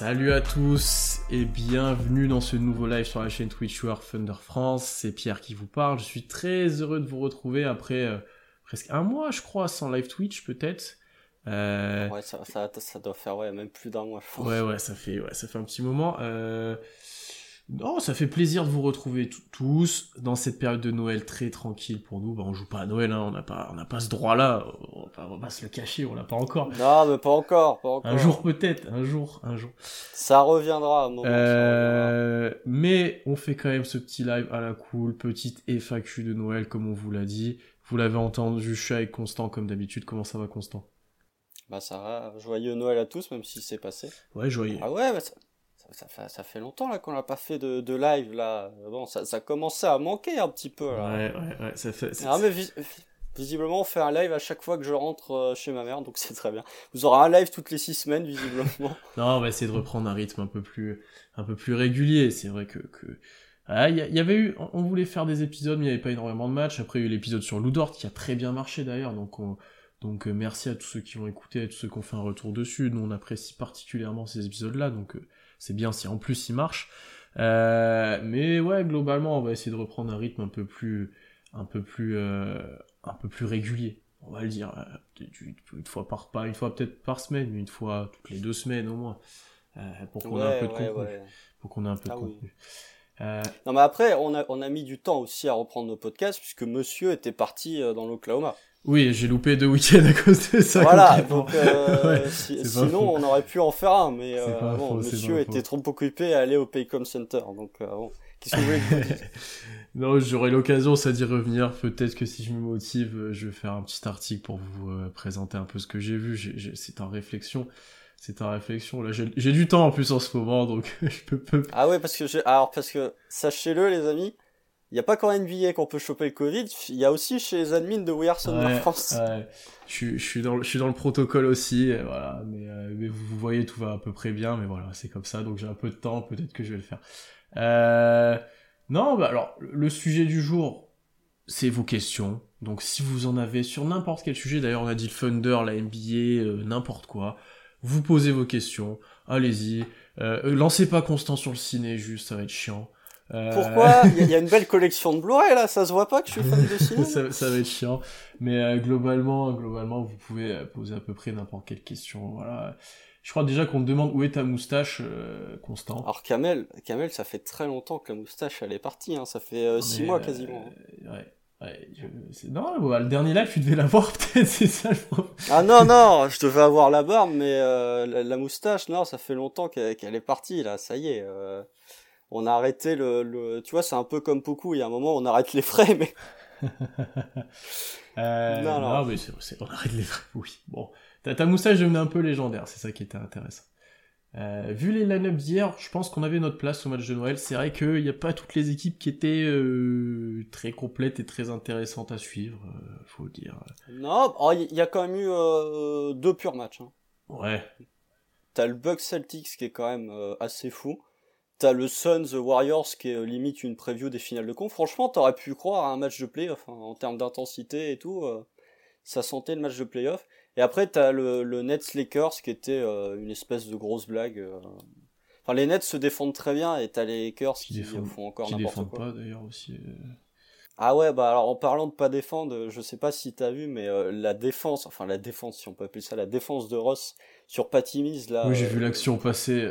Salut à tous et bienvenue dans ce nouveau live sur la chaîne Twitch War Thunder France. C'est Pierre qui vous parle. Je suis très heureux de vous retrouver après euh, presque un mois, je crois, sans live Twitch peut-être. Euh... Ouais, ça, ça, ça, doit faire ouais, même plus d'un mois. Je Ouais, ouais, ça fait, ouais, ça fait un petit moment. Euh... Non, ça fait plaisir de vous retrouver tous dans cette période de Noël très tranquille pour nous. Bah, on joue pas à Noël, hein, on n'a pas, on n'a pas ce droit-là. On va, pas se le cacher, on l'a pas encore. Non, mais pas encore, pas encore. Un jour peut-être, un jour, un jour. Ça reviendra. Un moment, euh... Mais on fait quand même ce petit live à la cool, petite FAQ de Noël comme on vous l'a dit. Vous l'avez entendu, je suis avec Constant comme d'habitude. Comment ça va, Constant? Bah ça va. Joyeux Noël à tous, même si c'est passé. Ouais, joyeux. Ah ouais, bah ça ça fait, ça fait longtemps là qu'on n'a pas fait de, de, live là. Bon, ça, ça commençait à manquer un petit peu là. Ouais, ouais, ouais, ça fait. Ah, mais visiblement, on fait un live à chaque fois que je rentre euh, chez ma mère, donc c'est très bien. Vous aurez un live toutes les six semaines, visiblement. non, on va essayer de reprendre un rythme un peu plus, un peu plus régulier. C'est vrai que, que... Ah, il y, avait eu, on voulait faire des épisodes, mais il n'y avait pas énormément de matchs. Après, il y a eu l'épisode sur Ludort qui a très bien marché d'ailleurs, donc donc euh, merci à tous ceux qui ont écouté, à tous ceux qui ont fait un retour dessus. Nous, on apprécie particulièrement ces épisodes-là, donc euh, c'est bien si en plus il marche. Euh, mais ouais, globalement, on va essayer de reprendre un rythme un peu plus, un peu plus, euh, un peu plus régulier. On va le dire, euh, une fois par pas, une fois peut-être par semaine, mais une fois toutes les deux semaines au moins, pour qu'on ait un peu de contenu. Pour qu'on ait un peu de ah contenu. Non mais après, on a, on a mis du temps aussi à reprendre nos podcasts puisque Monsieur était parti dans l'Oklahoma. Oui, j'ai loupé deux week-ends à cause de ça. Voilà, donc euh, sinon on aurait pu en faire un, mais euh, bon, monsieur était trop occupé à aller au Paycom Center, donc euh, bon, qu'est-ce que vous voulez que je Non, j'aurai l'occasion, ça d'y revenir. Peut-être que si je me motive, je vais faire un petit article pour vous présenter un peu ce que j'ai vu. C'est en réflexion. C'est en réflexion. Là, j'ai du temps en plus en ce moment, donc je peux. peux... Ah ouais, parce que j'ai. Alors parce que sachez-le, les amis, il n'y a pas qu'en NBA qu'on peut choper le Covid, il y a aussi chez les admins de We Are France. Ouais. Je, je, suis dans, je suis dans le protocole aussi, voilà. Mais, euh, mais, vous voyez, tout va à peu près bien, mais voilà, c'est comme ça, donc j'ai un peu de temps, peut-être que je vais le faire. Euh, non, bah alors, le sujet du jour, c'est vos questions. Donc si vous en avez sur n'importe quel sujet, d'ailleurs on a dit le Thunder, la NBA, euh, n'importe quoi, vous posez vos questions, allez-y. Euh, lancez pas Constant sur le ciné, juste, ça va être chiant. Euh, Pourquoi Il y, a une belle collection de Blu-ray là, ça se voit pas que je suis fan de cinéma ça, ça, va être chiant, mais euh, globalement, globalement, vous pouvez euh, poser à peu près n'importe quelle question. Voilà. Je crois déjà qu'on te demande où est ta moustache, Constant. Alors Kamel, Kamel, ça fait très longtemps que la moustache elle est partie, hein. ça fait 6 mois quasiment. ouais. Ouais, Non, bah, le dernier live, tu devais l'avoir peut-être, c'est ça le problème. Ah non, non, je devais avoir la barbe, mais la, moustache, non, ça fait longtemps qu'elle est partie, là, ça y est on a arrêté le, le... tu vois, c'est un peu comme beaucoup. Il y a un moment, on arrête les frais, mais. euh, non, non. mais c'est, on arrête les frais. Oui. Bon, ta, ta moustache devenait un peu légendaire. C'est ça qui était intéressant. Euh, vu les line-up d'hier, je pense qu'on avait notre place au match de Noël. C'est vrai qu'il n'y a pas toutes les équipes qui étaient euh, très complètes et très intéressantes à suivre, euh, faut dire. Non, oh, il y a quand même eu deux purs matchs. Hein. Ouais. T'as le Bucks Celtics qui est quand même assez fou. T'as le Suns Warriors qui est euh, limite une preview des finales de con. Franchement, t'aurais pu croire à un match de playoff hein, en termes d'intensité et tout. Euh, ça sentait le match de playoff. Et après, t'as le, le Nets Lakers qui était euh, une espèce de grosse blague. Enfin, les Nets se défendent très bien et t'as les Lakers qui, font encore n'importe quoi. pas d'ailleurs aussi. Ah ouais, bah alors en parlant de pas défendre, je sais pas si t'as vu, mais la défense, enfin la défense, si on peut appeler ça, la défense de Ross sur Patty là. Oui, j'ai vu l'action passer.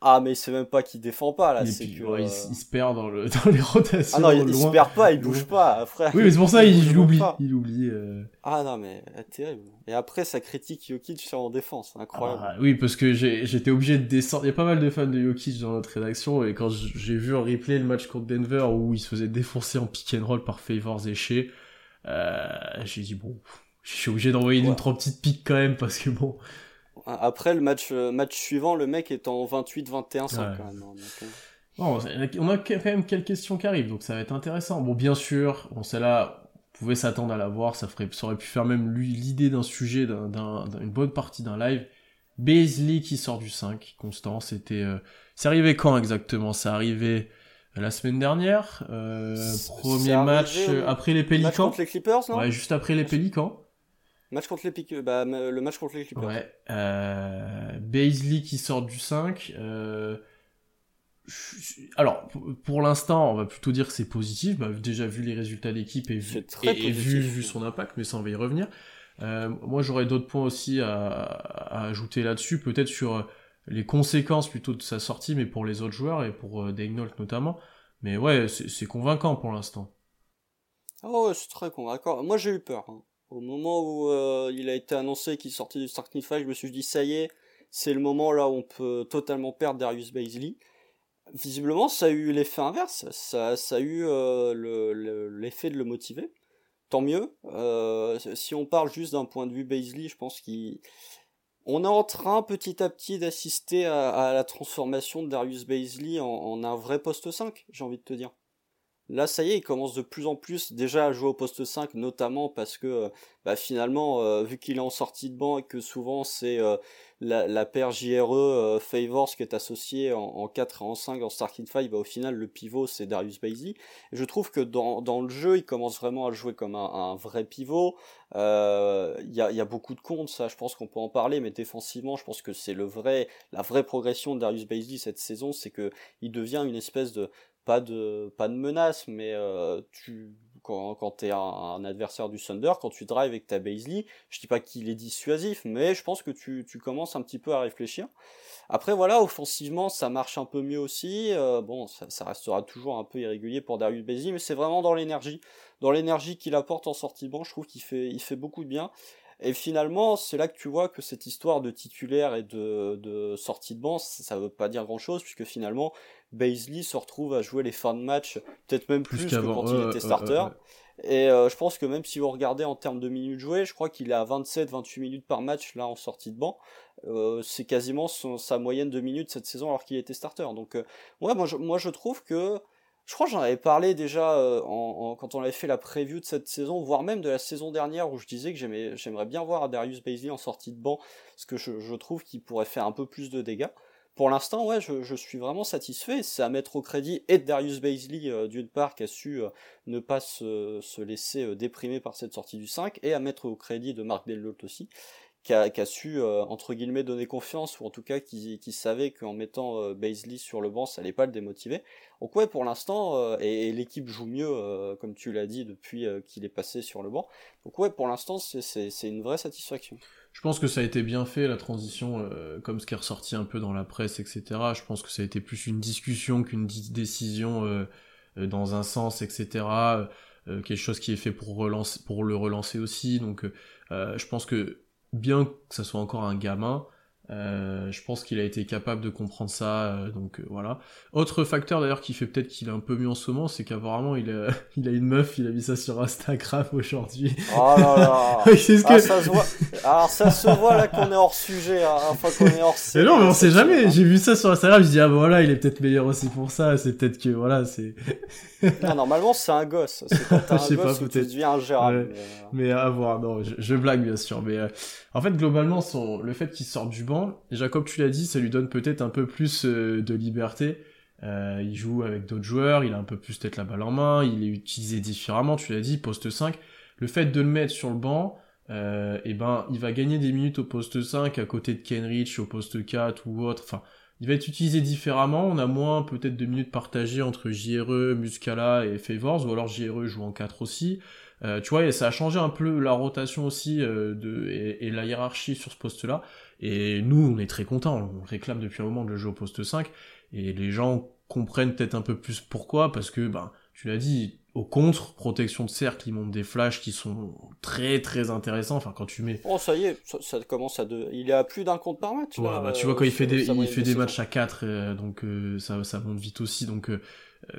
Ah, mais il sait même pas qu'il défend pas, là. C'est que, il, se perd dans, le, dans les rotations. Ah non, il, se perd pas, il bouge pas, frère. Oui, mais c'est pour ça, il, oublie. Il oublie. Euh... Ah non, mais euh, terrible. Et après, ça critique Jokic sur en défense, incroyable. Ah, oui, parce que j'étais obligé de descendre. Il y a pas mal de fans de Jokic dans notre rédaction, et quand j'ai vu en replay le match contre Denver où il se faisait défoncer en pick and roll par Favors et Shea, euh, j'ai dit bon, je suis obligé d'envoyer une trois petites piques quand même, parce que bon, après, le match, euh, match suivant, le mec est en 28-21 quand même. Hein, euh. Bon, on a quand même quelques questions qui arrivent, donc ça va être intéressant. Bon, bien sûr, bon, celle-là, vous pouvez s'attendre à la voir, ça, ferait, ça aurait pu faire même l'idée d'un sujet, d'une bonne partie d'un live. Beasley qui sort du 5, constant, c'était... Euh, c'est arrivé quand exactement? C'est arrivé la semaine dernière, euh, premier match après les Pélicans. Match les Clippers, non? Ouais, juste après les Pélicans. Match contre les. Bah, le match contre les Clippers. Ouais. Euh, Baisley qui sort du 5. Euh, alors, pour l'instant, on va plutôt dire que c'est positif. Bah, déjà vu les résultats d'équipe et, vu, et, vu, vu, son impact, mais ça on va y revenir. Euh, moi, j'aurais d'autres points aussi à, à ajouter là-dessus, peut-être sur les conséquences plutôt de sa sortie, mais pour les autres joueurs et pour euh, notamment. Mais ouais, c'est convaincant pour l'instant. Ouais, c'est très convaincant. Moi, j'ai eu peur. Hein. Au moment où euh, il a été annoncé qu'il sortait du Starting Five, je me suis dit, ça y est, c'est le moment là où on peut totalement perdre Darius Baisley. Visiblement, ça a eu l'effet inverse. Ça, ça a eu euh, l'effet de le motiver. Tant mieux. Euh, si on parle juste d'un point de vue Baisley, je pense qu'on est en train petit à petit d'assister à, la transformation de Darius Baisley en, en un vrai poste 5, j'ai envie de te dire. Là, ça y est, il commence de plus en plus déjà à jouer au poste 5, notamment parce que bah, finalement, euh, vu qu'il est en sortie de banc et que souvent c'est euh, la, paire JRE euh, Favors qui est associée en, 4 et en 5 en starting 5, bah, au final le pivot c'est Darius Bailey. je trouve que dans, dans, le jeu, il commence vraiment à jouer comme un, vrai pivot. Il y a, y, a, beaucoup de comptes, ça je pense qu'on peut en parler, mais défensivement, je pense que c'est le vrai, la vraie progression de Darius Bailey cette saison, c'est que il devient une espèce de pas de pas de menace mais euh, tu quand, quand tu es un, adversaire du Thunder quand tu drives avec ta Baisley je dis pas qu'il est dissuasif mais je pense que tu, tu commences un petit peu à réfléchir. Après voilà offensivement ça marche un peu mieux aussi euh, bon ça, restera toujours un peu irrégulier pour Darius Baisley mais c'est vraiment dans l'énergie dans l'énergie qu'il apporte en sortie de banc je trouve qu'il fait il fait beaucoup de bien. Et finalement, c'est là que tu vois que cette histoire de titulaire et de, de sortie de banc, ça veut pas dire grand chose, puisque finalement, Baisley se retrouve à jouer les fins de match, peut-être même plus, que quand il était starter. et euh, je pense que même si vous regardez en termes de minutes jouées, je crois qu'il est à 27-28 minutes par match là en sortie de banc. Euh, c'est quasiment sa moyenne de minutes cette saison alors qu'il était starter. Donc euh, ouais, moi je, moi je trouve que je crois que j'en avais parlé déjà en, quand on avait fait la preview de cette saison, voire même de la saison dernière où je disais que j'aimerais bien voir Darius Baisley en sortie de banc, parce que je, je trouve qu'il pourrait faire un peu plus de dégâts pour l'instant, ouais, je, suis vraiment satisfait. C'est à mettre au crédit et Darius Baisley, euh, d'une part, qui a su euh, ne pas se, laisser euh, déprimer par cette sortie du 5, et à mettre au crédit de Marc Delot aussi, qui a, su, entre guillemets, donner confiance, ou en tout cas qui, savait qu'en mettant Baisley sur le banc, ça allait pas le démotiver. Donc ouais, pour l'instant, et, l'équipe joue mieux, comme tu l'as dit, depuis qu'il est passé sur le banc. Donc ouais, pour l'instant, c'est une vraie satisfaction. Je pense que ça a été bien fait, la transition, euh, comme ce qui est ressorti un peu dans la presse, etc. Je pense que ça a été plus une discussion qu'une décision euh, euh, dans un sens, etc. quelque chose qui est fait pour, relancer, pour le relancer aussi. Donc je pense que bien que ça soit encore un gamin, euh, je pense qu'il a été capable de comprendre ça, euh, donc euh, voilà. Autre facteur d'ailleurs qui fait peut-être qu'il est un peu mieux en ce moment, c'est qu'apparemment il a, il a une meuf, il a mis ça sur Instagram aujourd'hui. Oh là là. Ah, ça se voit... Alors ça se voit là qu'on est hors sujet, hein, enfin qu'on est hors Mais non, mais on sait jamais, j'ai vu ça sur Instagram, je dis ah voilà, il est peut-être meilleur aussi pour ça, c'est peut-être que voilà, c'est... non, normalement c'est un gosse, c'est quand t'as un gosse pas, tu deviens ingérable. Mais, mais, à voir, non, je, je, blague bien sûr, mais en fait globalement son... le fait qu'il sorte du banc, Comme tu l'as dit, ça lui donne peut-être un peu plus euh, de liberté. Euh, il joue avec d'autres joueurs, il a un peu plus peut-être la balle en main, il est utilisé différemment, tu l'as dit, poste 5. Le fait de le mettre sur le banc, euh, et eh ben, il va gagner des minutes au poste 5 à côté de Kenrich au poste 4 ou autre. Enfin, il va être utilisé différemment. On a moins peut-être de minutes partagées entre JRE, Muscala et Favors, ou alors JRE joue en 4 aussi. Euh, tu vois, et ça a changé un peu la rotation aussi euh, et, la hiérarchie sur ce poste-là. Et nous, on est très contents. On réclame depuis un moment de le jeu au poste 5. Et les gens comprennent peut-être un peu plus pourquoi, parce que, ben, tu l'as dit, au contre, protection de cercle, ils montent des flashs qui sont très très intéressants. Enfin, quand tu mets. Oh, ça y est, ça, commence à. De... Il est à plus d'un compte par match. Ouais, bah, tu vois, quand il fait des, il fait des matchs à 4, euh, donc ça, ça monte vite aussi. Donc,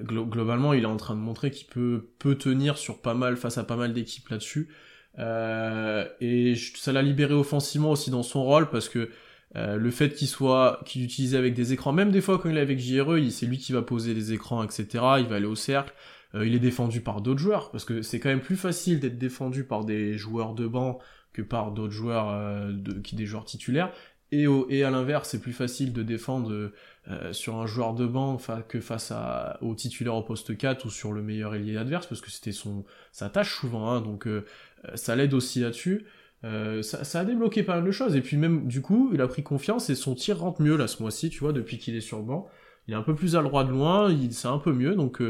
globalement, il est en train de montrer qu'il peut, peut tenir sur pas mal, face à pas mal d'équipes là-dessus. Euh, et ça l'a libéré offensivement aussi dans son rôle parce que euh, le fait qu'il soit, qu'il utilise avec des écrans, même des fois quand il est avec JRE, c'est lui qui va poser les écrans, etc. Il va aller au cercle. Euh, il est défendu par d'autres joueurs parce que c'est quand même plus facile d'être défendu par des joueurs de banc que par d'autres joueurs de, qui des joueurs titulaires. Et, au, et à l'inverse, c'est plus facile de défendre euh, sur un joueur de banc que face à, au titulaire au poste 4 ou sur le meilleur ailier adverse, parce que c'était son sa tâche souvent, hein, donc euh, ça l'aide aussi là-dessus. ça, ça, a débloqué pas mal de choses. Et puis même, du coup, il a pris confiance et son tir rentre mieux là ce mois-ci, tu vois, depuis qu'il est sur le banc. Il est un peu plus à droit de loin, il c'est un peu mieux, donc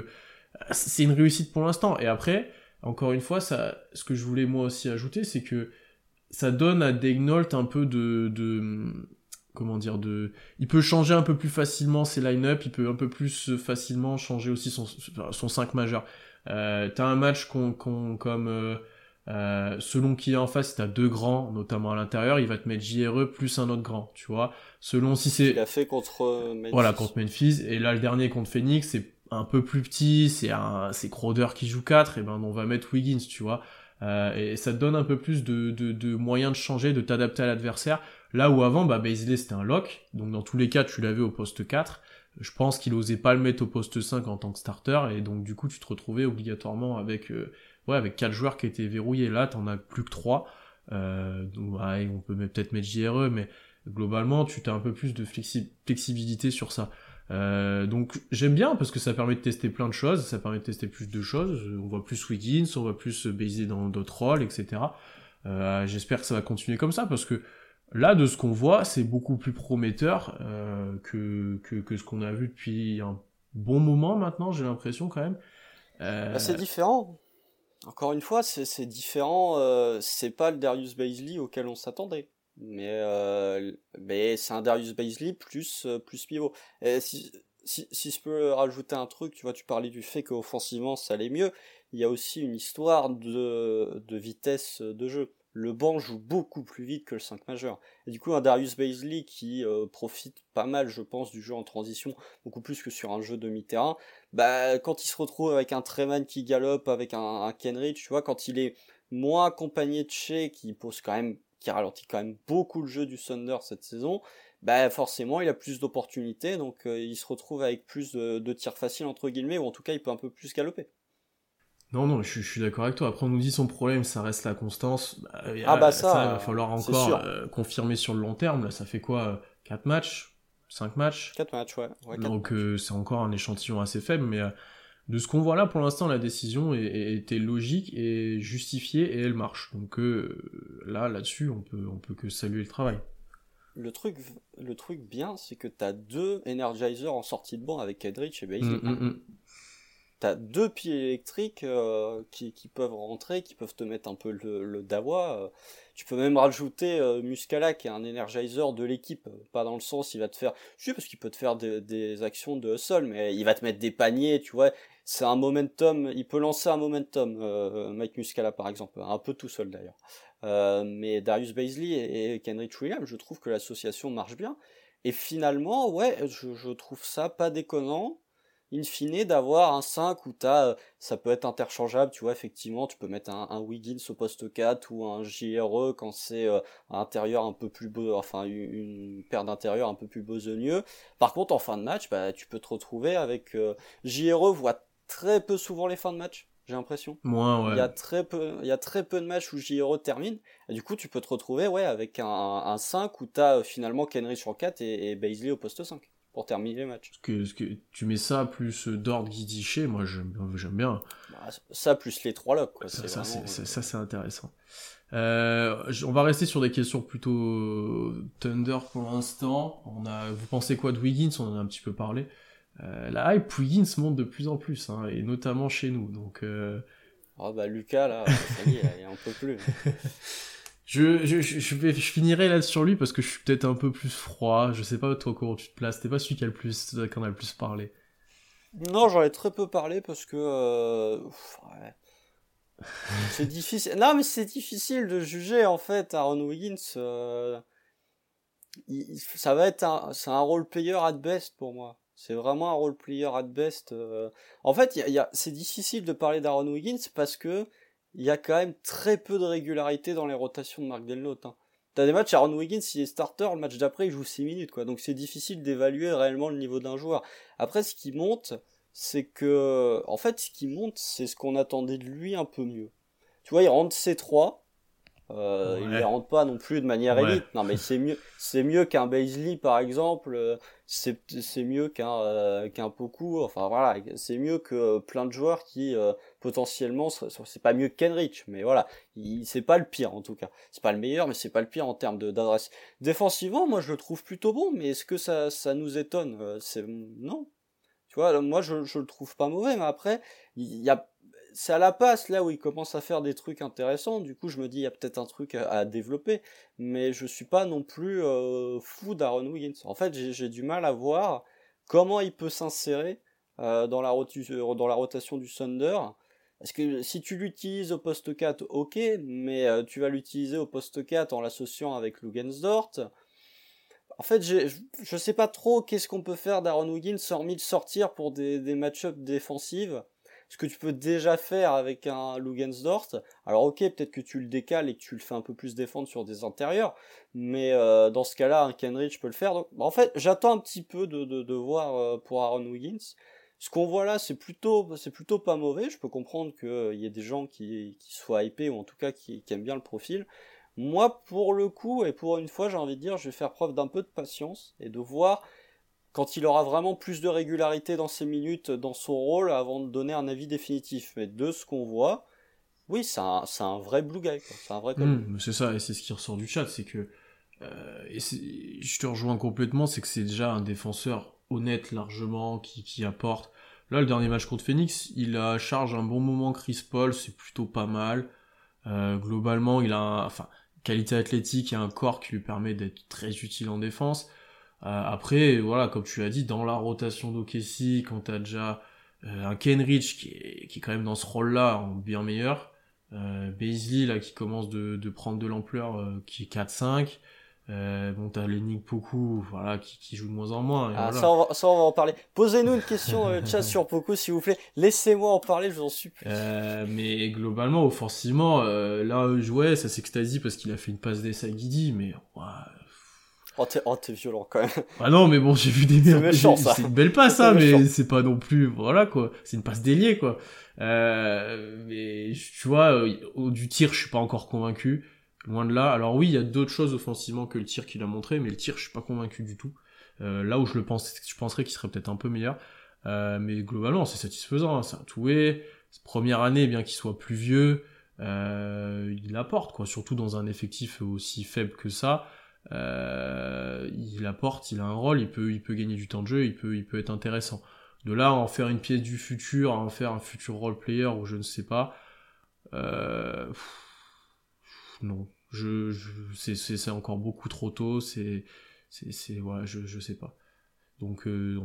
c'est une réussite pour l'instant. Et après, encore une fois, ça, ce que je voulais moi aussi ajouter, c'est que ça donne à Degnault un peu de, de, comment dire, de, il peut changer un peu plus facilement ses line-up, il peut un peu plus facilement changer aussi son, son 5 majeur. Euh, t'as un match qu'on, comme, euh, euh, selon qui est en face, si t'as deux grands, notamment à l'intérieur, il va te mettre JRE plus un autre grand, tu vois. Selon si c'est. Il a fait contre Memphis. Voilà, contre Memphis. Et là, le dernier contre Phoenix, c'est un peu plus petit, c'est un, c'est Crowder qui joue 4, et ben on va mettre Wiggins, tu vois. Euh, et ça te donne un peu plus de, de, moyens de changer, de t'adapter à l'adversaire. Là où avant, bah, Baisley c'était un lock, donc dans tous les cas tu l'avais au poste 4. Je pense qu'il osait pas le mettre au poste 5 en tant que starter, et donc du coup tu te retrouvais obligatoirement avec, euh, ouais, avec 4 joueurs qui étaient verrouillés. Là t'en as plus que 3. Euh, donc ouais, on peut peut-être mettre JRE, mais globalement tu as un peu plus de flexibilité sur ça. Euh, donc j'aime bien parce que ça permet de tester plein de choses, ça permet de tester plus de choses. On voit plus Wiggins, on voit plus Baiser dans d'autres rôles, etc. Euh, J'espère que ça va continuer comme ça parce que là, de ce qu'on voit, c'est beaucoup plus prometteur euh, que, que, que, ce qu'on a vu depuis un bon moment maintenant, j'ai l'impression quand même. Euh... Bah, c'est différent. Encore une fois, c'est différent. Euh, c'est pas le Darius Baisley auquel on s'attendait. Mais, euh, mais c'est un Darius Baisley plus, euh, plus pivot. Et si, si, si je peux rajouter un truc, tu vois, tu parlais du fait qu'offensivement ça allait mieux. Il y a aussi une histoire de, de vitesse de jeu. Le banc joue beaucoup plus vite que le 5 majeur. Et du coup, un Darius Baisley qui euh, profite pas mal, je pense, du jeu en transition, beaucoup plus que sur un jeu demi-terrain, bah, quand il se retrouve avec un Treman qui galope, avec un, un tu vois, quand il est moins accompagné de Shea, qui pose quand même qui ralentit quand même beaucoup le jeu du Thunder cette saison, bah forcément il a plus d'opportunités, donc euh, il se retrouve avec plus de, tirs faciles entre guillemets, ou en tout cas il peut un peu plus galoper. Non, non, je, suis d'accord avec toi. Après, on nous dit son problème, ça reste la constance. Bah, ah bah ça, ça, il va falloir encore euh, confirmer sur le long terme. Là, ça fait quoi 4 matchs? 5 matchs? 4 matchs, ouais. Donc euh, c'est encore un échantillon assez faible, mais de ce qu'on voit là, pour l'instant, la décision était logique et justifiée et elle marche. Donc euh, là, là-dessus, on peut, on peut que saluer le travail. Le truc, le truc bien, c'est que tu as deux Energizer en sortie de banc avec Kedrich et Baisley. Mm, mm, mm. T'as deux pieds électriques euh, qui, qui, peuvent rentrer, qui peuvent te mettre un peu le, le dawa. Euh. Tu peux même rajouter euh, Muscala qui est un energizer de l'équipe, pas dans le sens il va te faire, je sais parce qu'il peut te faire des, des actions de sol, mais il va te mettre des paniers, tu vois. C'est un momentum, il peut lancer un momentum, euh, Mike Muscala par exemple, un peu tout seul d'ailleurs. Euh, mais Darius Baisley et, et Kenrich Williams, je trouve que l'association marche bien. Et finalement, ouais, je, je trouve ça pas déconnant in fine d'avoir un 5 où t'as, euh, ça peut être interchangeable, tu vois, effectivement, tu peux mettre un, un Wiggins au poste 4 ou un JRE quand c'est euh, un intérieur un peu plus beau, enfin une, paire d'intérieur un peu plus besogneux. Par contre, en fin de match, bah, tu peux te retrouver avec euh, JRE voit très peu souvent les fins de match. J'ai l'impression. Moi, ouais. Il y a très peu, il y a très peu de matchs où JRE termine. Et du coup, tu peux te retrouver, ouais, avec un, un 5 où t'as finalement Kenry sur 4 et, et Baisley au poste 5 pour terminer le match. Que, que tu mets ça plus Dord Guidiché, moi j'aime bien. Bah, ça plus les trois locks. Quoi. Ça, ça c'est intéressant. Euh, on va rester sur des questions plutôt Thunder pour l'instant. On a, vous pensez quoi de Wiggins? On en a un petit peu parlé. Euh, la hype Wiggins monte de plus en plus, hein, et notamment chez nous. Donc, euh... oh bah Lucas là, ça y est, il en peut plus. Je, je, je, vais, je finirai là sur lui parce que je suis peut-être un peu plus froid. Je sais pas toi comment tu te places. T'es pas celui qui a le plus, qui en a le plus parlé. Non, j'en ai très peu parlé parce que euh, ouais. c'est difficile. Non, mais c'est difficile de juger en fait Aaron Wiggins. Euh... ça va être un, c'est un role player at best pour moi. C'est vraiment un role player at best. Euh. En fait, y a, c'est difficile de parler d'Aaron Wiggins parce que il y a quand même très peu de régularité dans les rotations de Mark Delnote. Hein. T'as des matchs, Aaron Wiggins, s'il est starter, le match d'après, il joue 6 minutes, quoi. Donc c'est difficile d'évaluer réellement le niveau d'un joueur. Après, ce qui monte, c'est que, en fait, ce qui monte, c'est ce qu'on attendait de lui un peu mieux. Tu vois, il rentre C3, euh, Il ne rentre pas non plus de manière élite. Non, mais c'est mieux, c'est mieux qu'un Baisley par exemple. Euh, c'est c'est mieux qu'un euh, qu'un Poku. Enfin voilà, c'est mieux que plein de joueurs qui potentiellement, c'est pas mieux que Kenrich, mais voilà, c'est pas le pire en tout cas. C'est pas le meilleur, mais c'est pas le pire en termes d'adresse. Défensivement, moi je le trouve plutôt bon, mais est-ce que ça, ça nous étonne? Euh, C'est non. Tu vois, moi je, je le trouve pas mauvais, mais après, il y a c'est à la passe là où il commence à faire des trucs intéressants. Du coup, je me dis il y a peut-être un truc à, développer, mais je suis pas non plus euh, fou d'Aaron Wiggins. En fait, j'ai du mal à voir comment il peut s'insérer euh, dans, la dans la rotation du Thunder. Parce que si tu l'utilises au poste 4, ok, mais euh, tu vas l'utiliser au poste 4 en l'associant avec Lugensdort. En fait, je sais pas trop qu'est-ce qu'on peut faire d'Aaron Wiggins, hormis de sortir pour des, des match-ups défensives ce que tu peux déjà faire avec un Lugensdort. Alors ok, peut-être que tu le décales et que tu le fais un peu plus défendre sur des intérieurs, mais euh, dans ce cas-là, un Kenrich peut le faire. Donc, bah, en fait, j'attends un petit peu de, de, de voir euh, pour Aaron Wiggins. Ce qu'on voit là, c'est plutôt, c'est plutôt pas mauvais. Je peux comprendre qu'il euh, y ait des gens qui, qui soient hypés ou en tout cas qui, qui aiment bien le profil. Moi, pour le coup, et pour une fois, j'ai envie de dire, je vais faire preuve d'un peu de patience et de voir quand il aura vraiment plus de régularité dans ses minutes, dans son rôle, avant de donner un avis définitif. Mais de ce qu'on voit, oui, c'est un, vrai blue guy, c'est vrai mmh, c'est ça, et c'est ce qui ressort du chat, c'est que, euh, je te rejoins complètement, c'est que c'est déjà un défenseur honnête largement, qui, qui apporte. Là, le dernier match contre Phoenix, il a charge un bon moment Chris Paul, c'est plutôt pas mal. Euh, globalement, il a un, enfin, qualité athlétique et un corps qui lui permet d'être très utile en défense. Euh, après, voilà, comme tu l'as dit, dans la rotation d'Okessi, quand t'as déjà euh, un Kenrich qui est, qui est quand même dans ce rôle-là, en bien meilleur, euh, Beasley là qui commence de, de prendre de l'ampleur, euh, qui est 4-5, euh, bon, t'as Lenny Poku, voilà, qui, qui, joue de moins en moins. Ah, ça, on va, ça, on va, en parler. Posez-nous une question euh, chat sur Poku, s'il vous plaît. Laissez-moi en parler, je vous en supplie. Euh, mais globalement, offensivement, euh, là, ouais, ça s'extasie parce qu'il a fait une passe d'essai à Guidi, mais ouais, Oh, t'es, oh, violent quand même. Ah non, mais bon, j'ai vu des merdes. C'est, une belle passe, hein, mais c'est pas non plus, voilà, quoi. C'est une passe déliée, quoi. Euh, mais, tu vois, euh, au, du tir, je suis pas encore convaincu. Loin de là. Alors oui, il y a d'autres choses offensivement que le tir qu'il a montré, mais le tir, je suis pas convaincu du tout. Euh, là où je le pense, je penserais qu'il serait peut-être un peu meilleur. Euh, mais globalement, c'est satisfaisant. Hein. C'est un toué. Première année, bien qu'il soit plus vieux, il apporte, quoi. Surtout dans un effectif aussi faible que ça. Euh, il apporte, il a un rôle, il peut, il peut gagner du temps de jeu, il peut, il peut être intéressant. De là en faire une pièce du futur, en faire un futur role player ou je ne sais pas, euh, non, je, je c'est encore beaucoup trop tôt, c'est, c'est, voilà, je, je sais pas. Donc euh,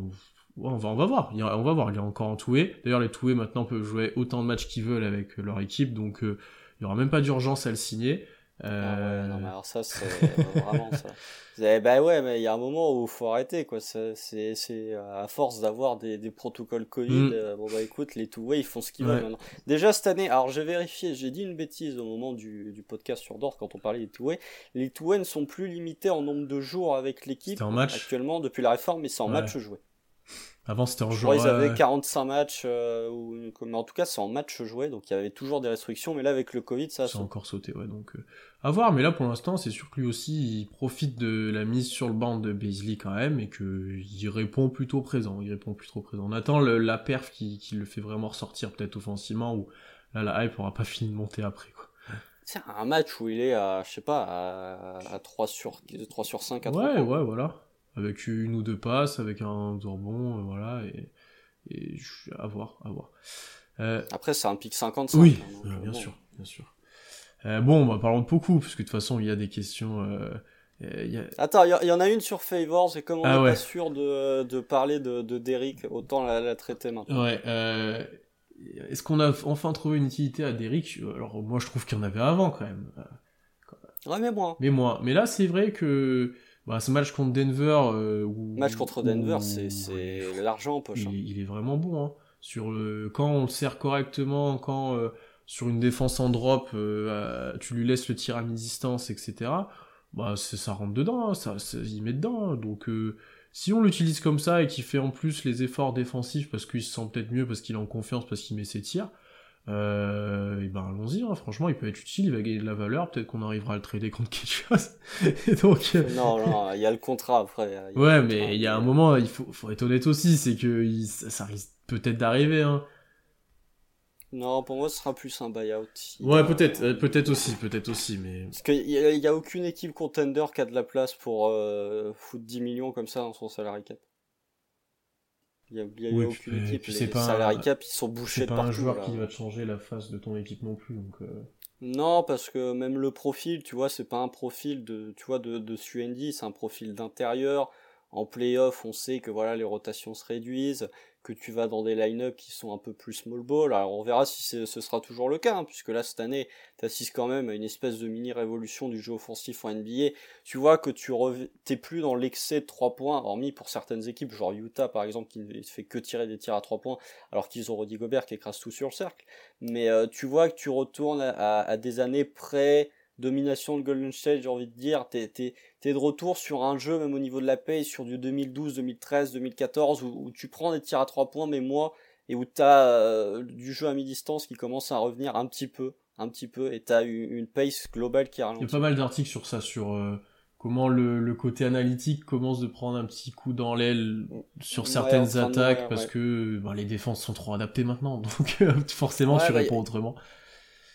on, va, on va voir, on va voir, il est encore en toué. D'ailleurs les toués maintenant peuvent jouer autant de matchs qu'ils veulent avec leur équipe, donc il y aura même pas d'urgence à le signer. Ah ouais, non, mais alors ça, c'est vraiment ça. Bah ouais, mais il y a un moment où il faut arrêter, quoi. C'est, c'est, à force d'avoir des, des protocoles Covid, mm. euh, bon bah écoute, les two-way, ils font ce qu'ils veulent maintenant. Déjà cette année, alors j'ai vérifié, j'ai dit une bêtise au moment du, du podcast sur Dort quand on parlait des two-way. Les two-way ne sont plus limités en nombre de jours avec l'équipe actuellement depuis la réforme, mais c'est en match joué. Avant, c'était en joueur. Ils avaient 45 matchs, euh, ou, mais en tout cas, c'est en match joué, donc il y avait toujours des restrictions, mais là, avec le Covid, ça a encore sauté, ouais, donc, euh, à voir, mais là, pour l'instant, c'est sûr que lui aussi, il profite de la mise sur le banc de Beasley quand même, et qu'il répond plutôt présent, il répond plutôt présent. On attend le, la perf qui, qui, le fait vraiment ressortir, peut-être offensivement, ou là, la hype aura pas fini de monter après, quoi. C'est un match où il est à, je sais pas, à, à 3 sur, 3 sur 5 à 3 Ouais, ouais, voilà avec une ou deux passes, avec un rebond, euh, voilà, et, et à voir, à voir. Euh, Après, c'est un pic 55. Oui, hein, euh, bien sûr, bien sûr. Euh, bon, bah, parlons de beaucoup, parce que de toute façon, il y a des questions. Euh, y a... Attends, il y, en a une sur Favors, et comme on n'est ah pas sûr de, de parler de, de Derrick, autant la, la traiter maintenant. Ouais, est-ce qu'on a enfin trouvé une utilité à Derrick? Alors, moi, je trouve qu'il y en avait avant, quand même. Ouais, mais moins. Mais moins. Mais là, c'est vrai que bah, ce match contre Denver. Euh, match contre Denver, c'est l'argent en poche. Hein. Il, est vraiment bon. Hein. Sur le, quand on le sert correctement, quand euh, sur une défense en drop, euh, tu lui laisses le tir à mi-distance, etc. Bah, ça rentre dedans, hein, ça, ça, il met dedans. Hein. donc, euh, si on l'utilise comme ça et qu'il fait en plus les efforts défensifs parce qu'il se sent peut-être mieux, parce qu'il est en confiance, parce qu'il met ses tirs, euh, et ben allons-y, hein. franchement il peut être utile, il va gagner de la valeur, peut-être qu'on arrivera à le trader contre quelque chose. donc, euh, Non, non, il y a le contrat après. ouais, mais il y a un moment, il faut, faut être honnête aussi, c'est que ça, risque peut-être d'arriver. Hein. Non, pour moi, ce sera plus un buyout. Ouais, peut-être, euh, peut-être aussi, peut-être aussi, mais. Parce qu'il n'y a, aucune équipe contender qui a de la place pour euh, foutre 10 millions comme ça dans son salary cap. Il n'y a, y a aucune équipe. Les pas salary cap, ils sont bouchés de partout. C'est pas un joueur qui va te changer la face de ton équipe non plus, donc. Euh. Non, parce que même le profil, tu vois, c'est pas un profil de, tu vois, de, de c'est un profil d'intérieur. En playoff, on sait que voilà, les rotations se réduisent que tu vas dans des line-up qui sont un peu plus small ball. Alors on verra si ce sera toujours le cas, hein, puisque là cette année, tu quand même à une espèce de mini-révolution du jeu offensif en NBA. Tu vois que tu t'es plus dans l'excès de 3 points, hormis pour certaines équipes, genre Utah par exemple, qui ne fait que tirer des tirs à 3 points, alors qu'ils ont Rudy Gobert qui écrase tout sur le cercle. Mais euh, tu vois que tu retournes à, à des années près domination de Golden State, j'ai envie de dire, t'es, t'es, t'es de retour sur un jeu, même au niveau de la paye, sur du 2012, 2013, 2014, où, tu prends des tirs à trois points, mais moi, et où t'as euh, du jeu à mi-distance qui commence à revenir un petit peu, un petit peu, et t'as une, une pace globale qui ralentit. Il y a pas mal d'articles sur ça, sur euh, comment le, le, côté analytique commence de prendre un petit coup dans l'aile sur certaines attaques, parce que bah, les défenses sont trop adaptées maintenant, donc forcément tu réponds autrement.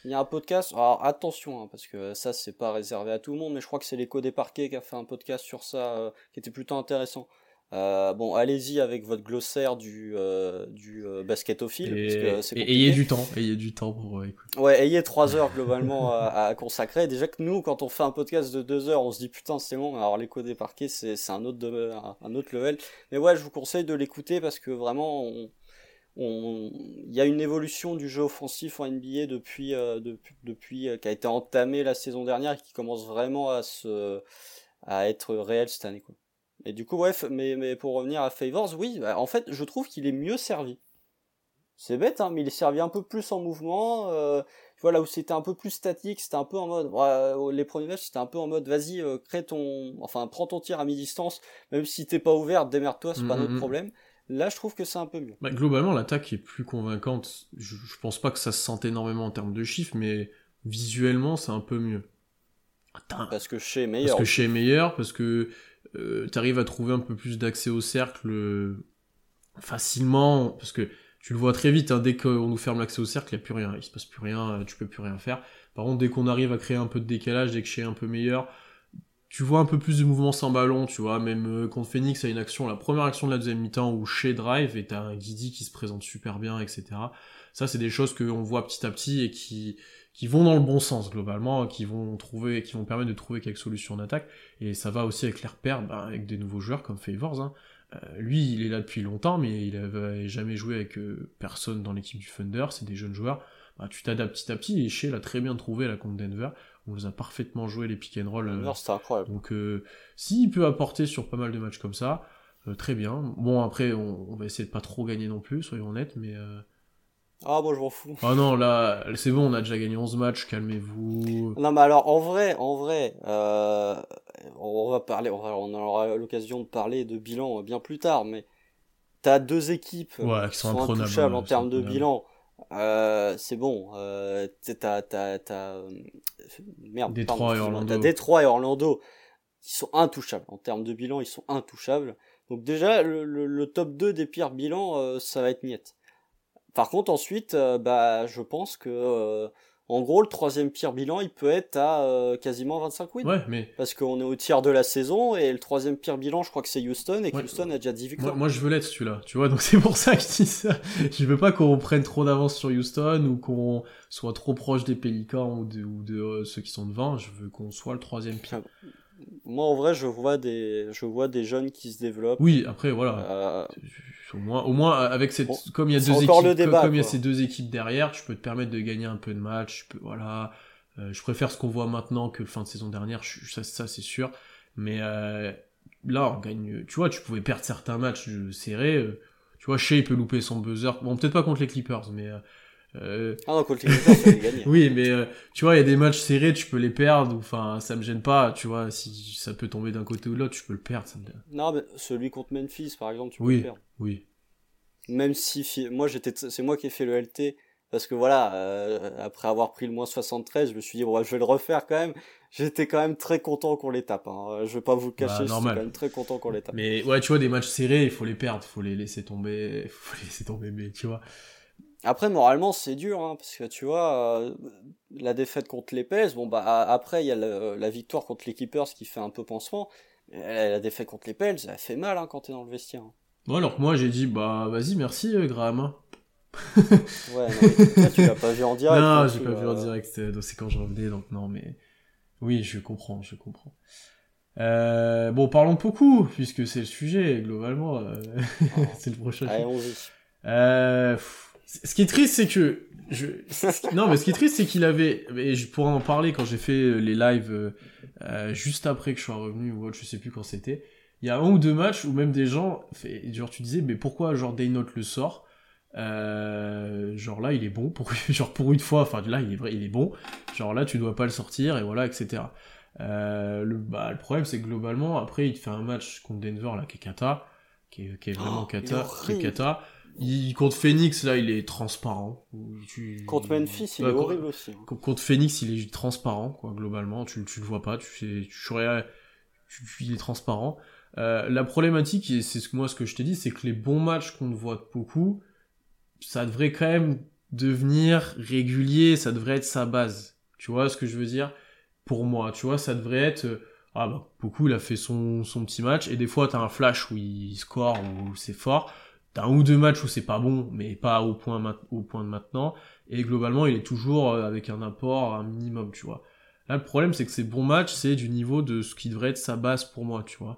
Il y a un podcast, alors attention, hein, parce que ça c'est pas réservé à tout le monde, mais je crois que c'est l'écho des parquets qui a fait un podcast sur ça, euh, qui était plutôt intéressant. Euh, bon, allez-y avec votre glossaire du, euh, du basketophile. Et, ayez du temps, ayez du temps pour écouter. Ouais, ayez trois heures globalement à, consacrer. Déjà que nous, quand on fait un podcast de deux heures, on se dit putain c'est long. Alors l'écho des parquets, c'est un autre de, un autre level. Mais ouais, je vous conseille de l'écouter parce que vraiment, on, il y a une évolution du jeu offensif en NBA depuis, euh, depuis, euh, qui a été entamée la saison dernière et qui commence vraiment à se, à être réel cette année, quoi. Et du coup, bref, mais, mais pour revenir à Favors, oui, bah, en fait, je trouve qu'il est mieux servi. C'est bête, hein, mais il est servi un peu plus en mouvement. Euh, voilà où c'était un peu plus statique, c'était un peu en mode. les premiers matchs, c'était un peu en mode, vas-y, crée ton, enfin, prends ton tir à mi-distance, même si t'es pas ouvert, démerde-toi, c'est pas mm, notre mm, mm. problème. Là, je trouve que c'est un peu mieux. Bah, globalement, l'attaque est plus convaincante. Je, pense pas que ça se sente énormément en termes de chiffres, mais visuellement, c'est un peu mieux. Parce que chez est meilleur. Parce que chez est meilleur, parce que euh, t'arrives à trouver un peu plus d'accès au cercle euh, facilement, parce que tu le vois très vite, hein, dès qu'on nous ferme l'accès au cercle, il n'y a plus rien, il se passe plus rien, tu peux plus rien faire. Par contre, dès qu'on arrive à créer un peu de décalage, dès que chez un peu meilleur, tu vois un peu plus de mouvement sans ballon, tu vois, même euh, contre Phoenix a une action, la première action de la deuxième mi-temps où chez drive et t'as un Guidi qui se présente super bien, etc. Ça, c'est des choses qu'on voit petit à petit et qui, qui vont dans le bon sens globalement, qui vont trouver, qui vont permettre de trouver quelques solutions en attaque. Et ça va aussi avec les repères, bah, avec des nouveaux joueurs comme Favors. Hein. Euh, lui, il est là depuis longtemps, mais il avait jamais joué avec euh, personne dans l'équipe du Thunder. C'est des jeunes joueurs. Bah, tu t'adaptes petit à petit et Shea l'a très bien trouvé à la contre Denver on les a parfaitement joué les pick and roll. Euh, c'était incroyable. Donc euh, s'il peut apporter sur pas mal de matchs comme ça, euh, très bien. Bon après on, va essayer de pas trop gagner non plus, soyons honnêtes, mais ah bon je m'en fous. Ah non là c'est bon on a déjà gagné 11 matchs, calmez-vous. Non mais alors en vrai en vrai on va parler on, aura l'occasion de parler de bilan bien plus tard mais t'as deux équipes qui sont, intouchables en termes de bilan. Euh, c'est bon. Euh, t'as, t'as, t'as, euh, merde. Détroit et Orlando. Détroit et Orlando. Ils sont intouchables. En termes de bilan, ils sont intouchables. Donc déjà, le, le, top 2 des pires bilans, euh, ça va être miette. Par contre, ensuite, bah, je pense que en gros, le troisième pire bilan, il peut être à euh, quasiment 25 wins. Ouais, mais... Parce qu'on est au tiers de la saison, et le troisième pire bilan, je crois que c'est Houston, et Houston a déjà 10 victoires. Moi, je veux l'être celui-là, tu vois, donc c'est pour ça que je dis ça. Je veux pas qu'on prenne trop d'avance sur Houston, ou qu'on soit trop proche des Pélicans, ou de, ou de euh, ceux qui sont devant, je veux qu'on soit le troisième pire. Moi, en vrai, je vois des, je vois des jeunes qui se développent. Oui, après, voilà. Euh, au moins, au moins, avec cette, comme il y a deux équipes, comme, il y a ces deux équipes derrière, tu peux te permettre de gagner un peu de match. peux, voilà. Euh, je préfère ce qu'on voit maintenant que fin de saison dernière. ça, ça c'est sûr. Mais euh, là, on gagne. Tu vois, tu pouvais perdre certains matchs serrés. tu vois, Shea peut louper son buzzer. Bon, peut-être pas contre les Clippers, mais euh... Ah non, contre les oui, mais euh, tu vois, il y a des matchs serrés, tu peux les perdre, enfin, ça me gêne pas, tu vois, si ça peut tomber d'un côté ou de l'autre, tu peux le perdre. Ça Non, mais celui contre Memphis, par exemple, tu peux oui, le perdre. Oui. Même si, moi, j'étais, c'est moi qui ai fait le LT, parce que voilà, euh, après avoir pris le moins 73, je me suis dit, bon, je vais le refaire quand même. J'étais quand même très content qu'on les tape. Hein. Je vais pas vous le cacher, bah, quand même très content qu'on les tape. Mais ouais, tu vois, des matchs serrés, il faut les perdre, il faut les laisser tomber, faut les laisser tomber, mais tu vois après, moralement, c'est dur, hein, parce que tu vois, euh, la défaite contre les Pels, bon, bah, après, il y a la victoire contre les Clippers qui fait un peu pansement. La, défaite contre les Pels, ça fait mal hein, quand t'es dans le vestiaire. Hein. Bon, alors que moi, j'ai dit, bah, vas-y, merci, euh, Graham. Hein. ouais, non, tu l'as pas vu en direct. non, j'ai pas vu en direct, c'est quand je revenais, donc non, mais oui, je comprends, je comprends. Euh, bon, parlons beaucoup, puisque c'est le sujet, globalement. Euh, c'est le prochain. Allez, on euh, ce qui est triste, c'est que je... non, mais ce qui est triste, c'est qu'il avait, et je pourrais en parler quand j'ai fait les lives euh, juste après que je sois revenu ou autre, je sais plus quand c'était. Il y a un ou deux matchs où même des gens, fait, genre tu disais, mais pourquoi genre Daynote le sort? Euh, genre là il est bon pour genre pour une fois enfin là il est vrai il est bon genre là tu dois pas le sortir et voilà etc euh, le, bah, le problème c'est que globalement après il te fait un match contre Denver là qui est kata qui est, qui est vraiment oh, kata qui est kata il, contre Phoenix, là, il est transparent. Contre Memphis, il est horrible aussi. Hein. Contre Phoenix, il est transparent, quoi, globalement. Tu, tu le vois pas, tu sais, tu, tu, il est transparent. Euh, la problématique, et c'est ce que moi ce que je t'ai dit, c'est que les bons matchs qu'on voit beaucoup, ça devrait quand même devenir régulier, ça devrait être sa base. Tu vois ce que je veux dire? Pour moi, tu vois, ça devrait être euh, ah bah beaucoup il a fait son, son petit match et des fois t'as un flash où il score où c'est fort T'as un ou deux matchs où c'est pas bon, mais pas au point, au point de maintenant. Et globalement, il est toujours euh, avec un apport, un minimum, tu vois. Là, le problème, c'est que ces bons matchs, c'est du niveau de ce qui devrait être sa base pour moi, tu vois.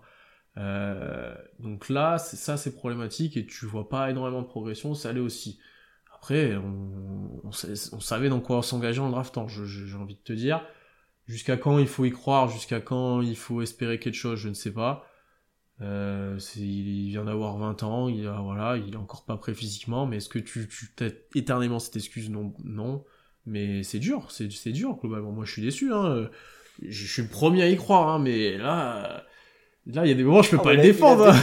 Euh, donc là, ça, c'est problématique et tu vois pas énormément de progression, ça l'est aussi. Après, on, on, savait dans quoi s'engager en draftant, j'ai envie de te dire. Jusqu'à quand il faut y croire, jusqu'à quand il faut espérer quelque chose, je ne sais pas. Euh, il vient d'avoir 20 ans, il, a, voilà, il est encore pas prêt physiquement, mais est-ce que tu, tu as éternellement cette excuse? Non, non. Mais c'est dur, c'est, dur globalement. Moi, je suis déçu. Hein. Je, suis le premier à y croire, hein, mais là, là, il y a des moments, je peux ah, pas le défendre. Hein.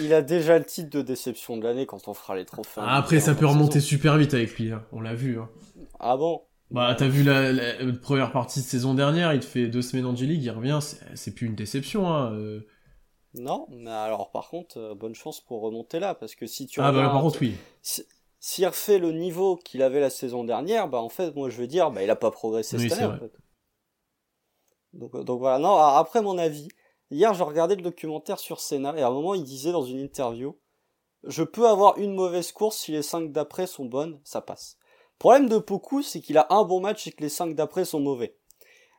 Il a, déjà le titre de déception de l'année quand on fera les trophées. Ah, après, ça peut remonter super vite avec lui. Hein. On l'a vu. Hein. Ah bon? Bah, t'as vu la, première partie de saison dernière, il te fait deux semaines en G-League, il revient, c'est plus une déception. Hein. Euh. Non, mais alors par contre, euh, bonne chance pour remonter là, parce que si tu ah bah par contre oui. S'il refait le niveau qu'il avait la saison dernière, bah en fait, moi je veux dire, bah il a pas progressé cette année. En fait. donc, euh, donc voilà. Non, après mon avis, hier je regardais le documentaire sur Senna et à un moment il disait dans une interview, je peux avoir une mauvaise course si les 5 d'après sont bonnes, ça passe. problème de Poku, c'est qu'il a un bon match et que les 5 d'après sont mauvais.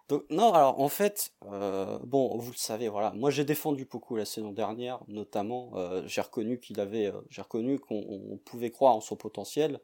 Donc non, alors en fait, euh, bon, vous le savez, voilà, moi j'ai défendu beaucoup la saison dernière, notamment, euh, j'ai reconnu qu'il avait, euh, j'ai reconnu qu'on pouvait croire en son potentiel.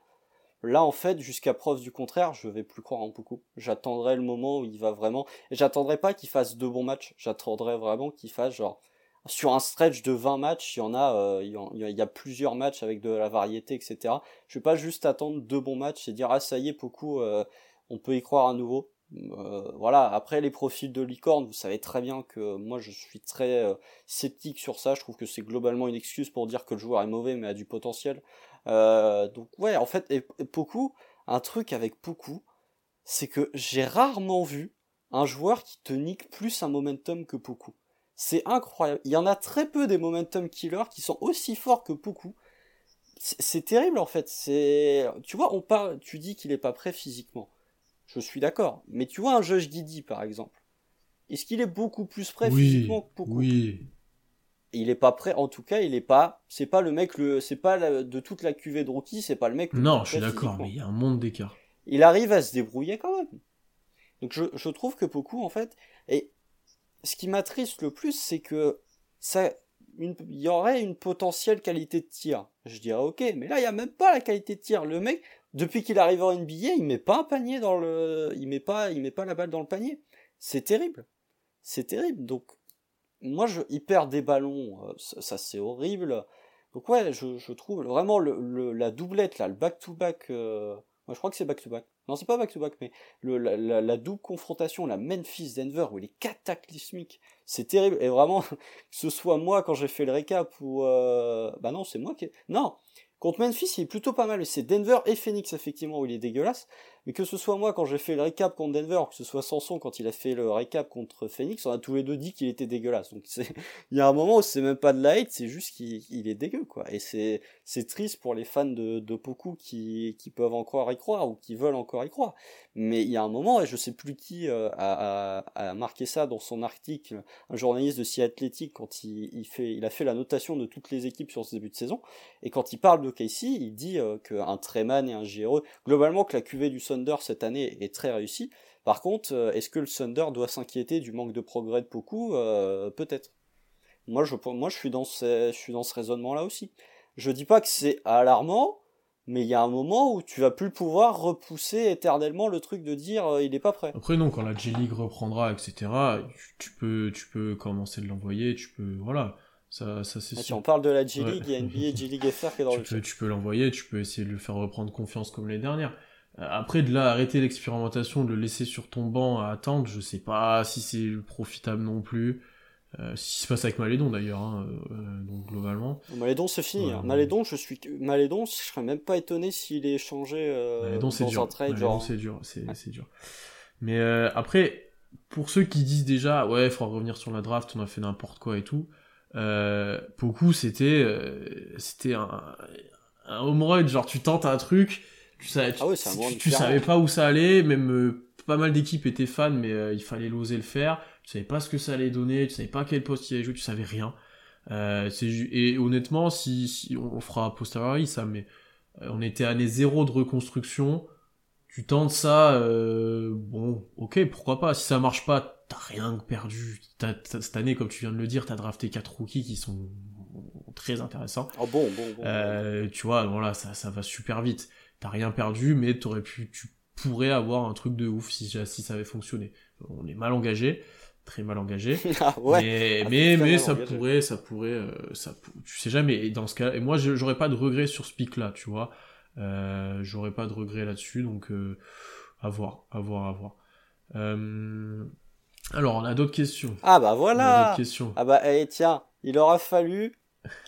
Là, en fait, jusqu'à preuve du contraire, je vais plus croire en beaucoup. J'attendrai le moment où il va vraiment, et j'attendrai pas qu'il fasse deux bons matchs, j'attendrai vraiment qu'il fasse genre sur un stretch de 20 matchs, il y en a, il y, a plusieurs matchs avec de la variété, etc. Je vais pas juste attendre deux bons matchs et dire ah ça y est, beaucoup, on peut y croire à nouveau euh, voilà, après les profils de licorne, vous savez très bien que moi je suis très euh, sceptique sur ça, je trouve que c'est globalement une excuse pour dire que le joueur est mauvais mais a du potentiel. Euh, donc ouais, en fait, et, beaucoup, un truc avec beaucoup, c'est que j'ai rarement vu un joueur qui te nique plus un momentum que beaucoup. C'est incroyable. Il y en a très peu des momentum killers qui sont aussi forts que beaucoup. C'est terrible en fait. C'est, tu vois, on parle, tu dis qu'il est pas prêt physiquement. Je suis d'accord. Mais tu vois un Josh Giddy, par exemple. Est-ce qu'il est beaucoup plus prêt physiquement que beaucoup Oui. Il est pas prêt, en tout cas, il est pas, c'est pas le mec, le, c'est pas de toute la cuvée de rookie, c'est pas le mec. non, je suis d'accord, mais il y a un monde d'écart. Il arrive à se débrouiller quand même. Donc je, je trouve que beaucoup, en fait, et ce qui m'attriste le plus, c'est que ça, il y aurait une potentielle qualité de tir. Je dirais ok, mais là il y a même pas la qualité de tir. Le mec, depuis qu'il arrive en NBA, il met pas un panier dans le, il met pas, il met pas la balle dans le panier. C'est terrible. C'est terrible. Donc, moi, je, il perd des ballons, euh, ça, c'est horrible. Donc ouais, je, trouve vraiment la doublette là, le back-to-back, euh, moi je crois que c'est back-to-back. Non, c'est pas back-to-back, mais la, double confrontation, la Memphis-Denver, où il est cataclysmique, c'est terrible. Et vraiment, que ce soit moi quand j'ai fait le récap ou... Euh... Bah non, c'est moi qui... Non, Contre Memphis, il est plutôt pas mal. C'est Denver et Phoenix, effectivement, où il est dégueulasse. Mais que ce soit moi quand j'ai fait le récap contre Denver, que ce soit Sanson quand il a fait le récap contre Phoenix, on a tous les deux dit qu'il était dégueulasse. Donc il y a un moment où c'est même pas de la hate, c'est juste qu'il est dégueu quoi. Et c'est triste pour les fans de, de Poku qui, qui peuvent encore y croire ou qui veulent encore y croire. Mais il y a un moment, et je sais plus qui euh, a, a, marqué ça dans son article, un journaliste de Sea Athletic, quand il, fait, il a fait la notation de toutes les équipes sur ce début de saison, et quand il parle de Casey, il dit euh, qu'un Treman et un JRE, globalement que la cuvée du Thunder cette année est très réussie. Par contre, euh, est-ce que le Thunder doit s'inquiéter du manque de progrès de Poku? Euh, Peut-être. Moi je, moi, je suis dans ce, je suis dans ce raisonnement-là aussi. Je dis pas que c'est alarmant, mais il y a un moment où tu vas plus pouvoir repousser éternellement le truc de dire euh, il est pas prêt. Après non, quand la J-League reprendra, etc., tu, peux, tu peux commencer de l'envoyer, tu peux, voilà, ça, ça c'est ah, Si on parle de la J-League, il y a NBA J-League FR qui est dans tu le peux, Tu peux l'envoyer, tu peux essayer de lui faire reprendre confiance comme les dernières. Euh, après, de là, arrêter l'expérimentation, de le laisser sur ton banc à attendre, je sais pas si c'est profitable non plus. Euh, ce qui se passe avec Malédon d'ailleurs, hein, euh, donc globalement. Malédon c'est fini. Hein. Malédon, je suis Malédon, je serais même pas étonné s'il est échangé euh, Malédon, dans dur. un trade. Malédon, c'est dur, c'est dur. Mais euh, après, pour ceux qui disent déjà, ouais, il faudra revenir sur la draft, on a fait n'importe quoi et tout. Euh, beaucoup, c'était, euh, c'était un, un home run, genre tu tentes un truc, tu Ah ouais, tu- bon tu savais pas où ça allait, même euh, pas mal d'équipes étaient fans, mais euh, il fallait l'oser le faire. Tu savais pas ce que ça allait donner, tu savais pas quel poste il allait jouer, tu savais rien. Euh, et honnêtement, si, si on, on fera posteriori ça, mais on était à année zéro de reconstruction. Tu tentes ça, bon, ok, pourquoi pas. Si ça marche pas, t'as rien perdu. Cette année, comme tu viens de le dire, t'as drafté quatre rookies qui sont très intéressants. Ah bon, bon, bon. Euh, tu vois, voilà, ça, ça va super vite. T'as rien perdu, mais t'aurais pu, tu pourrais avoir un truc de ouf si, si ça avait fonctionné. On est mal engagé, très mal engagé. ah ouais. mais Ah, mais, mais mal ça engagé. pourrait, ça pourrait, euh, ça, tu sais jamais. Et dans ce cas, et moi, j'aurais pas de regret sur ce pic là, tu vois. Euh, j'aurais pas de regret là-dessus, donc euh, à voir, à voir, à voir. Euh, alors, on a d'autres questions. Ah bah On a voilà. questions. Ah bah eh, tiens, il aura fallu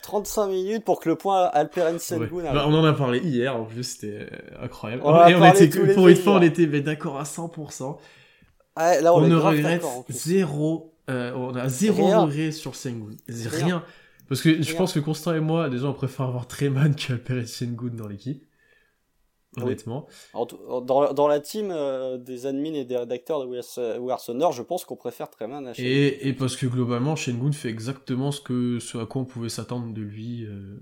35 minutes pour que le point Alperen Sengun Ouais. arrive. Bah, on en a parlé hier, en plus, c'était euh, incroyable. On et on était, pour une fois, on était d'accord à 100%. Ah, là on, on ne regrette zéro, euh, on a zéro Rien. regret sur Sengun. Rien. Rien. Parce que je Rien. pense que Constant et moi, déjà, on préfère avoir Treman qu'Alperen Sengun dans l'équipe. Honnêtement. Dans, dans la team euh, des admins et des rédacteurs de We Are- Thunder, je pense qu'on préfère Treman à Sengun. Et, et parce que globalement, Shengun fait exactement ce, que, ce à quoi on pouvait s'attendre de lui euh,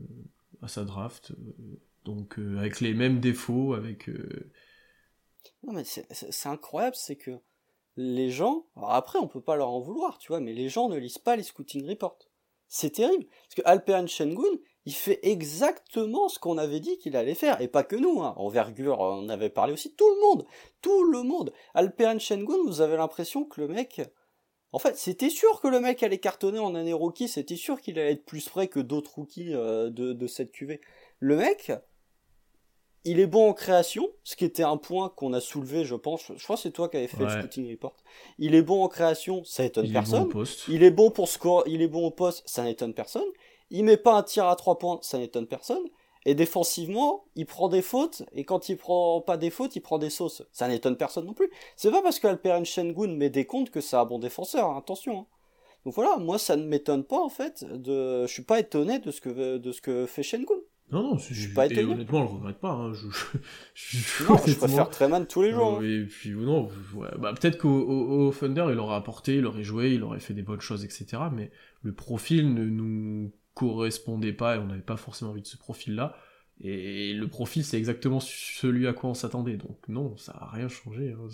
à sa draft. Euh, Donc, euh, avec les mêmes défauts, avec. euh, Non mais c'est- incroyable, c'est que les gens, alors après on peut pas leur en vouloir, tu vois, mais les gens ne lisent pas les scouting reports. C'est terrible, parce que Alperen Sengun, il fait exactement ce qu'on avait dit qu'il allait faire, et pas que nous, hein. Envergure, on avait parlé aussi, tout le monde, tout le monde. Alperen Sengun, vous avez l'impression que le mec, en fait, c'était sûr que le mec allait cartonner en année rookie, c'était sûr qu'il allait être plus près que d'autres rookies euh, de, de cette QV. Le mec, il est bon en création, ce qui était un point qu'on a soulevé, je pense. Je crois que c'est toi qui avais fait Ouais. le scouting report. Il est bon en création, ça étonne il est bon personne. au poste. Il est bon pour score, il est bon au poste, ça n'étonne personne. Il met pas un tir à trois points, ça n'étonne personne. Et défensivement, il prend des fautes, et quand il prend pas des fautes, il prend des sauces. Ça n'étonne personne non plus. C'est pas parce qu'Alperen Sengun met des comptes que c'est un bon défenseur, hein, attention. hein. Donc voilà, moi ça ne m'étonne pas en fait, de... je suis pas étonné de ce que, de ce que fait Sengun. Non, non, Je suis pas et étonné. honnêtement, on le regrette pas. Hein. Je, je, je- Non, je honnêtement, préfère Treman tous les jours. euh, Et puis, non, ouais, bah, peut-être qu'au au, au Thunder, il aurait apporté, il aurait joué, il aurait fait des bonnes choses, etc. Mais le profil ne nous correspondait pas et on n'avait pas forcément envie de ce profil-là. Et le profil, c'est exactement celui à quoi on s'attendait. Donc non, ça a rien changé. hein.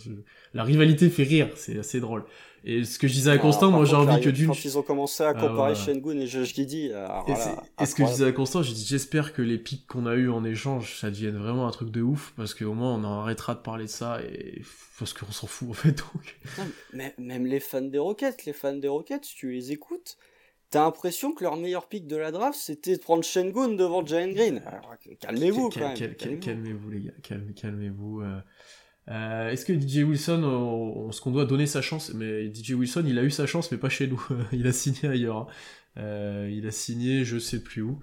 La rivalité fait rire, c'est assez drôle. Et ce que je disais à Alors, Constant, moi j'ai envie que d'une... Quand ils ont commencé à Ah, comparer voilà. Shengun et Josh Giddy, alors Et, là, c'est- et ce que je disais à Constant, j'ai dit j'espère que les pics qu'on a eu en échange, ça devienne vraiment un truc de ouf, parce qu'au moins on en arrêtera de parler de ça, et parce qu'on s'en fout en fait. Donc. Non, mais même les fans des Rockets, les fans des Rockets, tu les écoutes, t'as l'impression que leur meilleur pick de la draft, c'était de prendre Shengun devant Jalen Green. Alors, calmez-vous Cal- quand même. cal- cal- calmez-vous. Les gars, calme- calmez-vous. euh. Euh, Est-ce que DJ Wilson, on, on- ce qu'on doit donner sa chance, mais DJ Wilson, il a eu sa chance, mais pas chez nous. il a signé ailleurs. hein. Euh, il a signé, je sais plus où.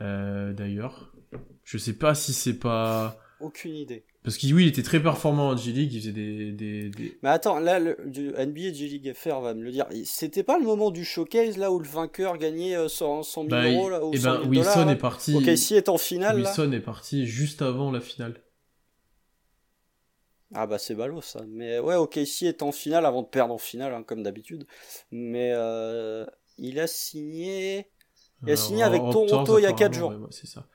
euh, D'ailleurs, je sais pas si c'est pas Aucune idée. Parce qu'il oui, il était très performant en G-League, il faisait des, des, des... Mais attends, là, le, du NBA G-League FR va me le dire. C'était pas le moment du showcase, là, où le vainqueur gagnait 100, 100 000 Bah, euros, là, ou et 100 ben 000 Wilson dollars, est parti. Ok, ici est en finale, là. Wilson est parti juste avant la finale. Ah bah c'est ballot ça. Mais ouais, ok, ici est en finale avant de perdre en finale, hein, comme d'habitude. Mais euh, il a signé. Il a Alors, signé avec Toronto il y a 4 apparemment, jours. ouais, ouais, c'est ça.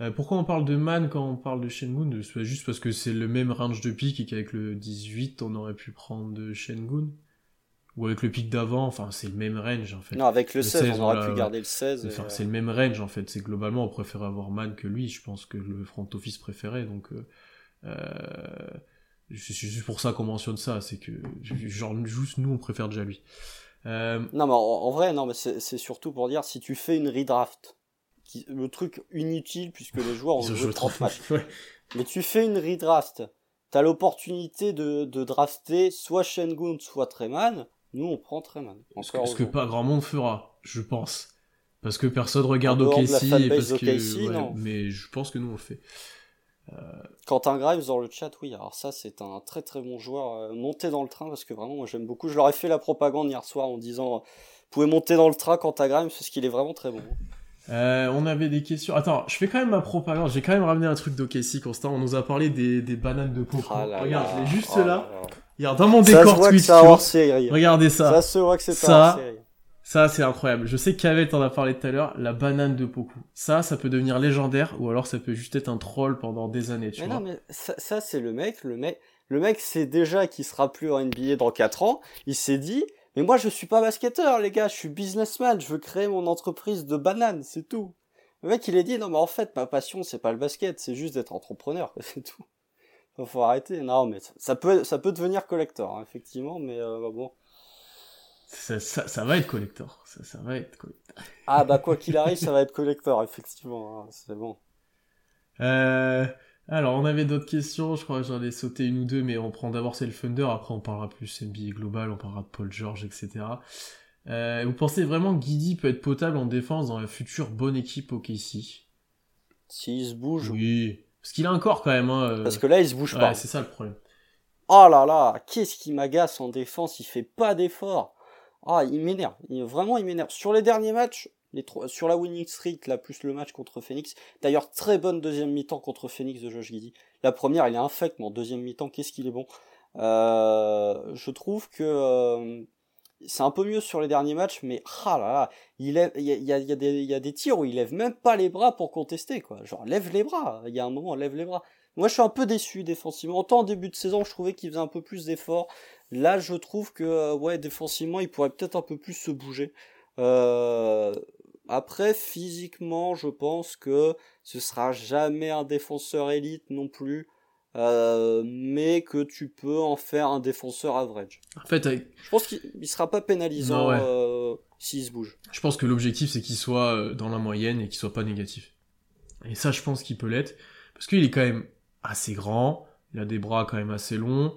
Euh, pourquoi on parle de Man quand on parle de Shengun C'est juste parce que c'est le même range de pick et qu'avec le 18 on aurait pu prendre de Shengun Ou avec le pick d'avant, enfin c'est le même range en fait. Non, avec le, Le 16, 16, on aurait pu garder le 16. et, Enfin, euh, c'est le même range en fait, c'est globalement on préfère avoir Man que lui, je pense que le front office préféré, donc euh, euh, c'est juste pour ça qu'on mentionne ça, c'est que genre juste nous on préfère déjà lui. Euh, Non, mais en, en vrai, non, mais c'est surtout pour dire si tu fais une redraft, qui, le truc inutile puisque les joueurs ont joué joué 30 trop matchs. Ouais. Mais tu fais une redraft, t'as l'opportunité de, de drafter soit Shengun, soit Treman. Nous, on prend Treman. Ce que, ce que pas grand monde fera, je pense. Parce que personne regarde OKC, et fanbase parce que, d'OKC, ouais, non. mais je pense que nous on le fait. Quentin Grimes dans le chat, oui, alors ça c'est un très très bon joueur. Euh, montez dans le train parce que vraiment moi j'aime beaucoup. Je leur ai fait la propagande hier soir en disant euh, vous pouvez monter dans le train Quentin Grimes parce qu'il est vraiment très bon. Euh, on avait des questions. Attends, je fais quand même ma propagande. J'ai quand même ramené un truc d'OKC, Constant. On nous a parlé des, des bananes de Poco. Ah là Regarde, là, je l'ai juste oh là. là là. Regarde, dans mon Ça se décor voit que Twitch. c'est tu un vois. hors série. Regardez ça. Ça se voit que c'est Ça, un hors série. Ça, c'est incroyable. Je sais qu'Avel t'en a parlé tout à l'heure. La banane de Poku. Ça, ça peut devenir légendaire ou alors ça peut juste être un troll pendant des années, tu Mais vois. non, mais ça, ça, c'est le mec, le mec, le mec sait déjà qu'il sera plus en NBA dans 4 ans. Il s'est dit, mais moi je suis pas basketteur, les gars, je suis businessman, je veux créer mon entreprise de bananes, c'est tout. Le mec, il a dit, non, mais en fait, ma passion, c'est pas le basket, c'est juste d'être entrepreneur, c'est tout. Faut, faut arrêter. Non, mais ça, peut, ça peut devenir collector, hein, effectivement, mais euh, bon. Ça, ça, ça va être collector. Ça, ça va être collector. Ah, bah, quoi qu'il arrive, ça va être collector, effectivement, hein, c'est bon. Euh, alors, on avait d'autres questions. Je crois que j'en ai sauté une ou deux, mais on prend d'abord c'est le Thunder. Après, on parlera plus NBA global, on parlera de Paul George, etc. Euh, vous pensez vraiment que Guidi peut être potable en défense dans la future bonne équipe au KC S'il se bouge, Oui. Parce qu'il a encore quand même. Hein, euh, parce que là, il se bouge ouais, pas. c'est ça le problème. Oh là là, qu'est-ce qui m'agace en défense, il fait pas d'effort. Ah, il m'énerve, Il- vraiment il m'énerve. Sur les derniers matchs, sur la winning streak, là, plus le match contre Phoenix, d'ailleurs très bonne deuxième mi-temps contre Phoenix de Josh Giddy. La première, il est infect, mais en deuxième mi-temps, qu'est-ce qu'il est bon? Euh, je trouve que euh, c'est un peu mieux sur les derniers matchs, mais ah là là, il y a des tirs où il lève même pas les bras pour contester, quoi. Genre, lève les bras, il y a un moment, lève les bras. Moi, je suis un peu déçu défensivement. Autant en début de saison, je trouvais qu'il faisait un peu plus d'efforts. Là, je trouve que, euh, ouais, défensivement, il pourrait peut-être un peu plus se bouger. Euh, après, physiquement, je pense que ce sera jamais un défenseur élite non plus. Euh, mais que tu peux en faire un défenseur average. En fait, avec- Je pense qu'il il sera pas pénalisant ouais. euh, s'il se bouge. je pense que l'objectif c'est qu'il soit euh, dans la moyenne et qu'il soit pas négatif. Et ça, je pense qu'il peut l'être. Parce qu'il est quand même assez grand, il a des bras quand même assez longs.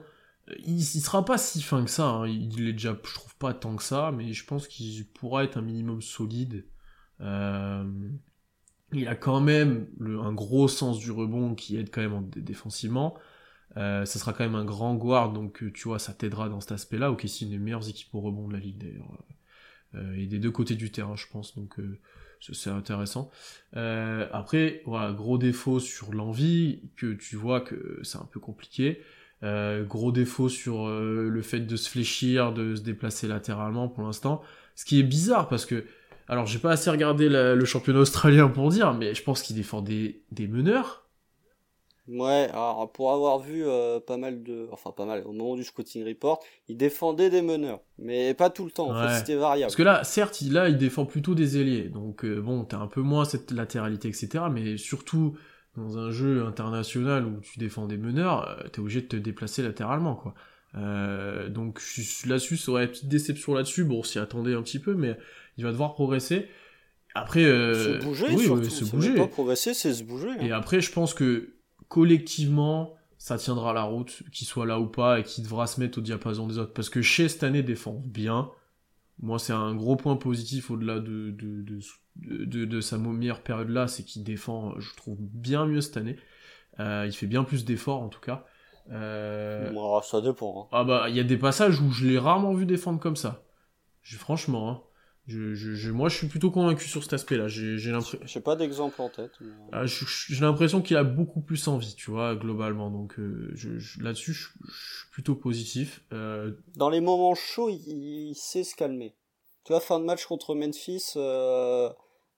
Il, il sera pas si fin que ça, hein. il est déjà, je trouve pas tant que ça, mais je pense qu'il pourra être un minimum solide. Euh, il a quand même un gros sens du rebond qui aide quand même en- défensivement. Euh, ça sera quand même un grand guard, donc euh, tu vois, ça t'aidera dans cet aspect-là. Ok, c'est une des meilleures équipes au rebond de la ligue d'ailleurs. Euh, et des deux côtés du terrain, je pense, donc euh, c'est intéressant. Euh, après, gros défaut sur l'envie, que tu vois que c'est un peu compliqué. Euh, gros défaut sur euh, le fait de se fléchir, de se déplacer latéralement pour l'instant. Ce qui est bizarre parce que, alors j'ai pas assez regardé la- le championnat australien pour dire, mais je pense qu'il défend des, des meneurs. Ouais, alors pour avoir vu euh, pas mal de, enfin pas mal, au moment du scouting report, il défendait des meneurs, mais pas tout le temps. En Ouais. fait, c'était variable. Parce que là, certes, il, là, il défend plutôt des ailiers. Donc, euh, bon, t'as un peu moins cette latéralité, etc. Mais surtout, dans un jeu international où tu défends des meneurs, euh, t'es obligé de te déplacer latéralement, quoi. Donc, là-dessus, ça aurait une petite déception là-dessus. Bon, on s'y attendait un petit peu, mais il va devoir progresser. Après, euh, se bouger, oui, surtout. se bouger. pas progresser, c'est se bouger. hein. Et après, je pense que collectivement, ça tiendra la route, qu'il soit là ou pas, et qu'il devra se mettre au diapason des autres. Parce que chez cette année défend bien. Moi, c'est un gros point positif au-delà de, de, de, de, de sa meilleure période là, c'est qu'il défend, je trouve, bien mieux cette année. il fait bien plus d'efforts en tout cas. ça dépend. Hein. Ah bah il y a des passages où je l'ai rarement vu défendre comme ça. franchement, hein. Je, moi, je suis plutôt convaincu sur cet aspect-là. J'ai, l'impression. J'ai pas d'exemple en tête. Ah, j'ai l'impression qu'il a beaucoup plus envie, tu vois, globalement. Donc euh, là-dessus, je, suis plutôt positif. Euh, Dans les moments chauds, il, sait se calmer. Tu vois, fin de match contre Memphis. Euh,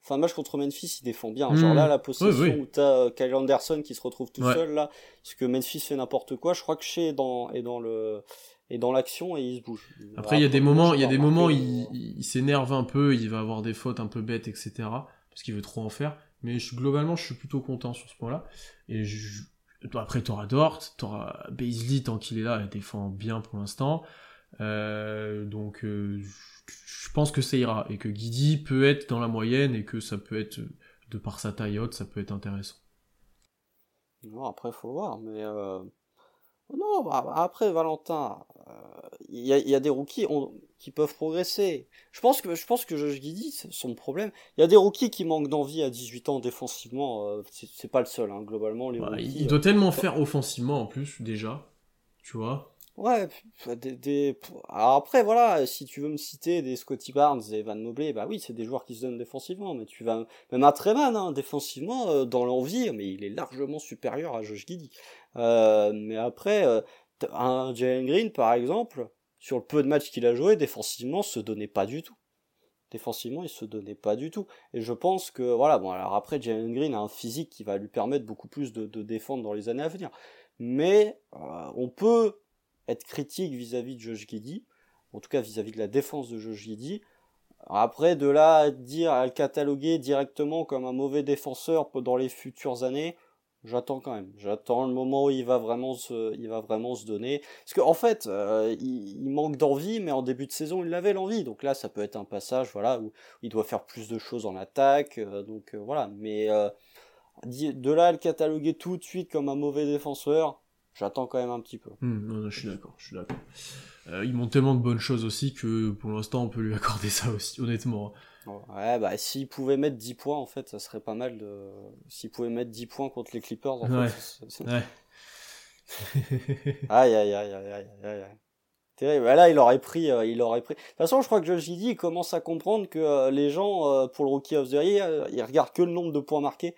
fin de match contre Memphis, il défend bien. Genre hmm. là, la possession où t'as Kyle Anderson qui se retrouve tout seul là, parce que Memphis fait n'importe quoi. Je crois que chez dans est dans le et dans l'action et il se bouge. Après, il y a des moments, il y a des moments, il, il, s'énerve un peu, il va avoir des fautes un peu bêtes, etc. Parce qu'il veut trop en faire. Mais je, globalement, je suis plutôt content sur ce point-là. Et je, après, t'auras Dort, t'auras Baisley tant qu'il est là, elle défend bien pour l'instant. Euh, donc, euh, je pense que ça ira et que Guidi peut être dans la moyenne et que ça peut être, de par sa taille haute, ça peut être intéressant. Non, après, faut voir, mais. Euh non, bah, après Valentin, il y, a, des rookies qui peuvent progresser. Je pense que je pense que Josh Giddy, c'est son problème. Il y a des rookies qui manquent d'envie à 18 ans défensivement. Euh, c'est pas le seul, hein, globalement. Les il doit tellement euh, faire offensivement en plus déjà, tu vois. Ouais, des, Alors après, voilà, si tu veux me citer des Scotty Barnes et Van Mobley, bah oui, c'est des joueurs qui se donnent défensivement, mais tu vas, même à Treman, hein, défensivement, euh, dans l'envie, mais il est largement supérieur à Josh Giddy. Euh, mais après, euh, un Jalen Green, par exemple, sur le peu de matchs qu'il a joué, défensivement, se donnait pas du tout. Défensivement, il se donnait pas du tout. Et je pense que, voilà, bon, alors après, Jalen Green a un physique qui va lui permettre beaucoup plus de, défendre dans les années à venir. Mais, on peut être critique vis-à-vis de Josh Giddy, en tout cas vis-à-vis de la défense de Josh Giddy. Après, de là à dire, à le cataloguer directement comme un mauvais défenseur dans les futures années, j'attends quand même. J'attends le moment où il va vraiment se, il va vraiment se donner. Parce qu'en en fait, euh, il, manque d'envie, mais en début de saison, il avait l'envie. Donc là, ça peut être un passage, voilà, où il doit faire plus de choses en attaque. Euh, donc euh, voilà. Mais de là à le cataloguer tout de suite comme un mauvais défenseur, j'attends quand même un petit peu. Hmm, non, je suis d'accord, je suis d'accord. Ils montrent tellement de bonnes choses aussi que pour l'instant on peut lui accorder ça aussi, honnêtement. Ouais, bah s'il pouvait mettre 10 points en fait, ça serait pas mal de. S'il pouvait mettre 10 points contre les Clippers en ouais. fait. Ouais. aïe aïe aïe aïe aïe aïe. Terrible. Bah, là, il aurait pris, euh, il aurait pris. De toute façon, je crois que Josh Giddy commence à comprendre que euh, les gens, pour le Rookie of the Year, ils regardent que le nombre de points marqués.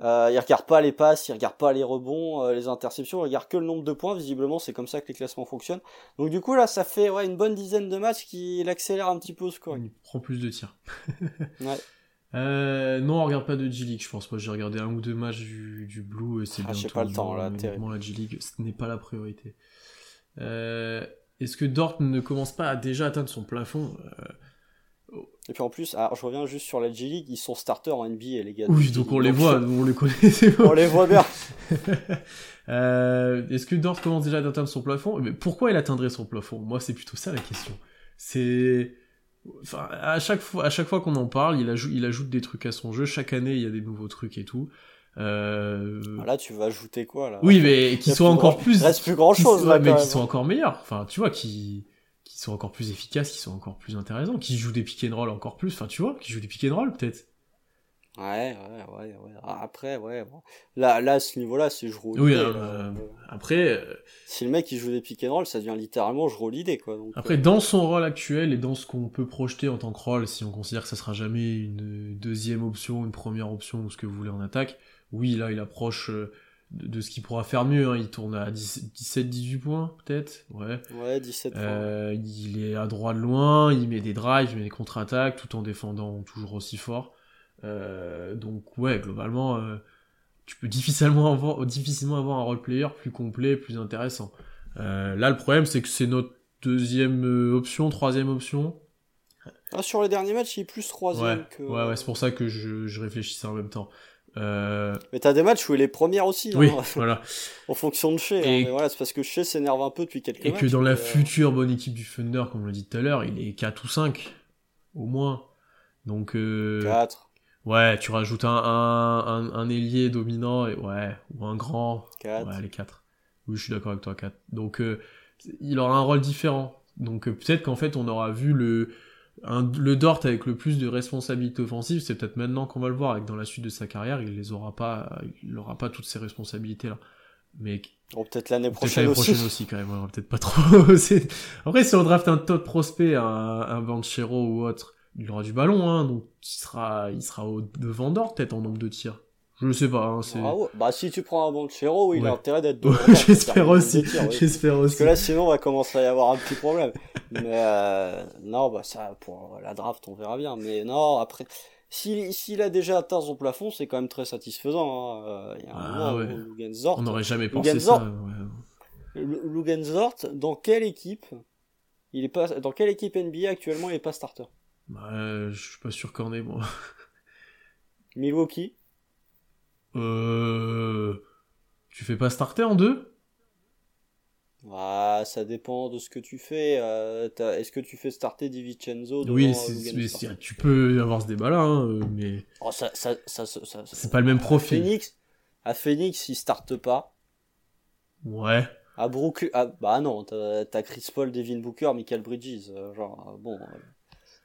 Euh, il regarde pas les passes, il regarde pas les rebonds, euh, les interceptions, il regarde que le nombre de points. Visiblement, c'est comme ça que les classements fonctionnent. Donc du coup là, ça fait ouais, une bonne dizaine de matchs qu'il accélère un petit peu au score. Il prend plus de tirs. ouais. Euh, non, on regarde pas de G-League, je pense. Moi, j'ai regardé un ou deux matchs du, du Blue et c'est ah, bientôt. pas le temps là. la G-League, ce n'est pas la priorité. Euh, Est-ce que Dort ne commence pas à déjà atteindre son plafond euh, et puis en plus, alors je reviens juste sur la G-League, ils sont starters en NBA, les gars. Oui, donc on les voit, on les connaît. on les voit bien. euh, Est-ce que Dort commence déjà à atteindre son plafond? Mais pourquoi il atteindrait son plafond? Moi, c'est plutôt ça la question. C'est. Enfin, à chaque fois, à chaque fois qu'on en parle, il ajoute, il ajoute des trucs à son jeu. Chaque année, il y a des nouveaux trucs et tout. Euh... Ah, là, tu vas ajouter quoi là? Oui, mais qui soient encore plus. Il reste plus grand chose là. Mais qui sont encore meilleurs. Enfin, tu vois, qui qui sont encore plus efficaces, qui sont encore plus intéressants, qui jouent des pick and roll encore plus, enfin tu vois, qui jouent des pick and roll peut-être. Ouais, ouais, ouais, ouais. Ah, après, ouais. Là, là, à ce niveau-là, c'est je roule. Oui, euh, euh, après. Euh, si le mec il joue des pick and roll, ça devient littéralement je roule l'idée, quoi. après, dans son rôle actuel et dans ce qu'on peut projeter en tant que rôle, si on considère que ça sera jamais une deuxième option, une première option ou ce que vous voulez en attaque, oui, là, il approche de, ce qu'il pourra faire mieux. Hein. Il tourne à 17-18 points, peut-être. Ouais. Ouais, 17 points. Euh, il est à droit de loin, il met des drives, il met des contre-attaques, tout en défendant toujours aussi fort. Euh, donc, ouais, globalement, euh, tu peux difficilement avoir, difficilement avoir un role player plus complet, plus intéressant. là, le problème, c'est que c'est notre deuxième option, troisième option. Ah, sur les derniers matchs, il est plus troisième ouais, que... Ouais, ouais, c'est pour ça que je, je réfléchissais en même temps. Euh... Mais t'as des matchs où il est première aussi. Oui, hein. voilà. en fonction de Shea. Hein. Et... voilà, c'est parce que Shea s'énerve un peu depuis quelques Et matchs. que dans la euh, future bonne équipe du Thunder, comme on l'a dit tout à l'heure, il est 4 ou 5. Au moins. Donc. Euh... 4. Ouais, tu rajoutes un, un, un, un, ailier dominant, et ouais, ou un grand. 4. Ouais, les 4. Oui, je suis d'accord avec toi, 4. Donc, euh, il aura un rôle différent. Donc, euh, peut-être qu'en fait, on aura vu le le Dort avec le plus de responsabilités offensives, c'est peut-être maintenant qu'on va le voir, avec dans la suite de sa carrière, il les aura pas, il aura pas toutes ces responsabilités-là. Mais peut-être l'année prochaine, prochaine, aussi. quand même, peut-être pas trop. Après, si on draft un top prospect, un, un Banchero ou autre, il aura du ballon, hein, donc il sera, il sera au devant Dort peut-être en nombre de tirs. Je sais pas. Hein, ah Bah si tu prends un Banchero, il a intérêt d'être devant. J'espère aussi. J'espère aussi. Parce que là, sinon, on va commencer à y avoir un petit problème. Mais euh, non, bah ça, pour la draft, on verra bien. Mais non, après, s'il a déjà atteint son plafond, c'est quand même très satisfaisant. Hein. Euh, il y a un ah, On n'aurait jamais pensé ça. Lugenzort, dans quelle équipe il est pas dans quelle équipe NBA actuellement il est pas starter? Bah, euh, je suis pas sûr qu'on est moi. Milwaukee. Euh... Tu fais pas starter en deux? Ah, ça dépend de ce que tu fais. Euh, est-ce que tu fais starter Divincenzo Oui, euh, tu peux avoir ce débat-là, hein, euh, mais. Oh, ça, ça, ça, c'est pas le même profil. À Phoenix, à Phoenix il starte pas. Ouais. À Brooklyn, ah, bah non, t'as Chris Paul, Devin Booker, Michael Bridges. genre, bon,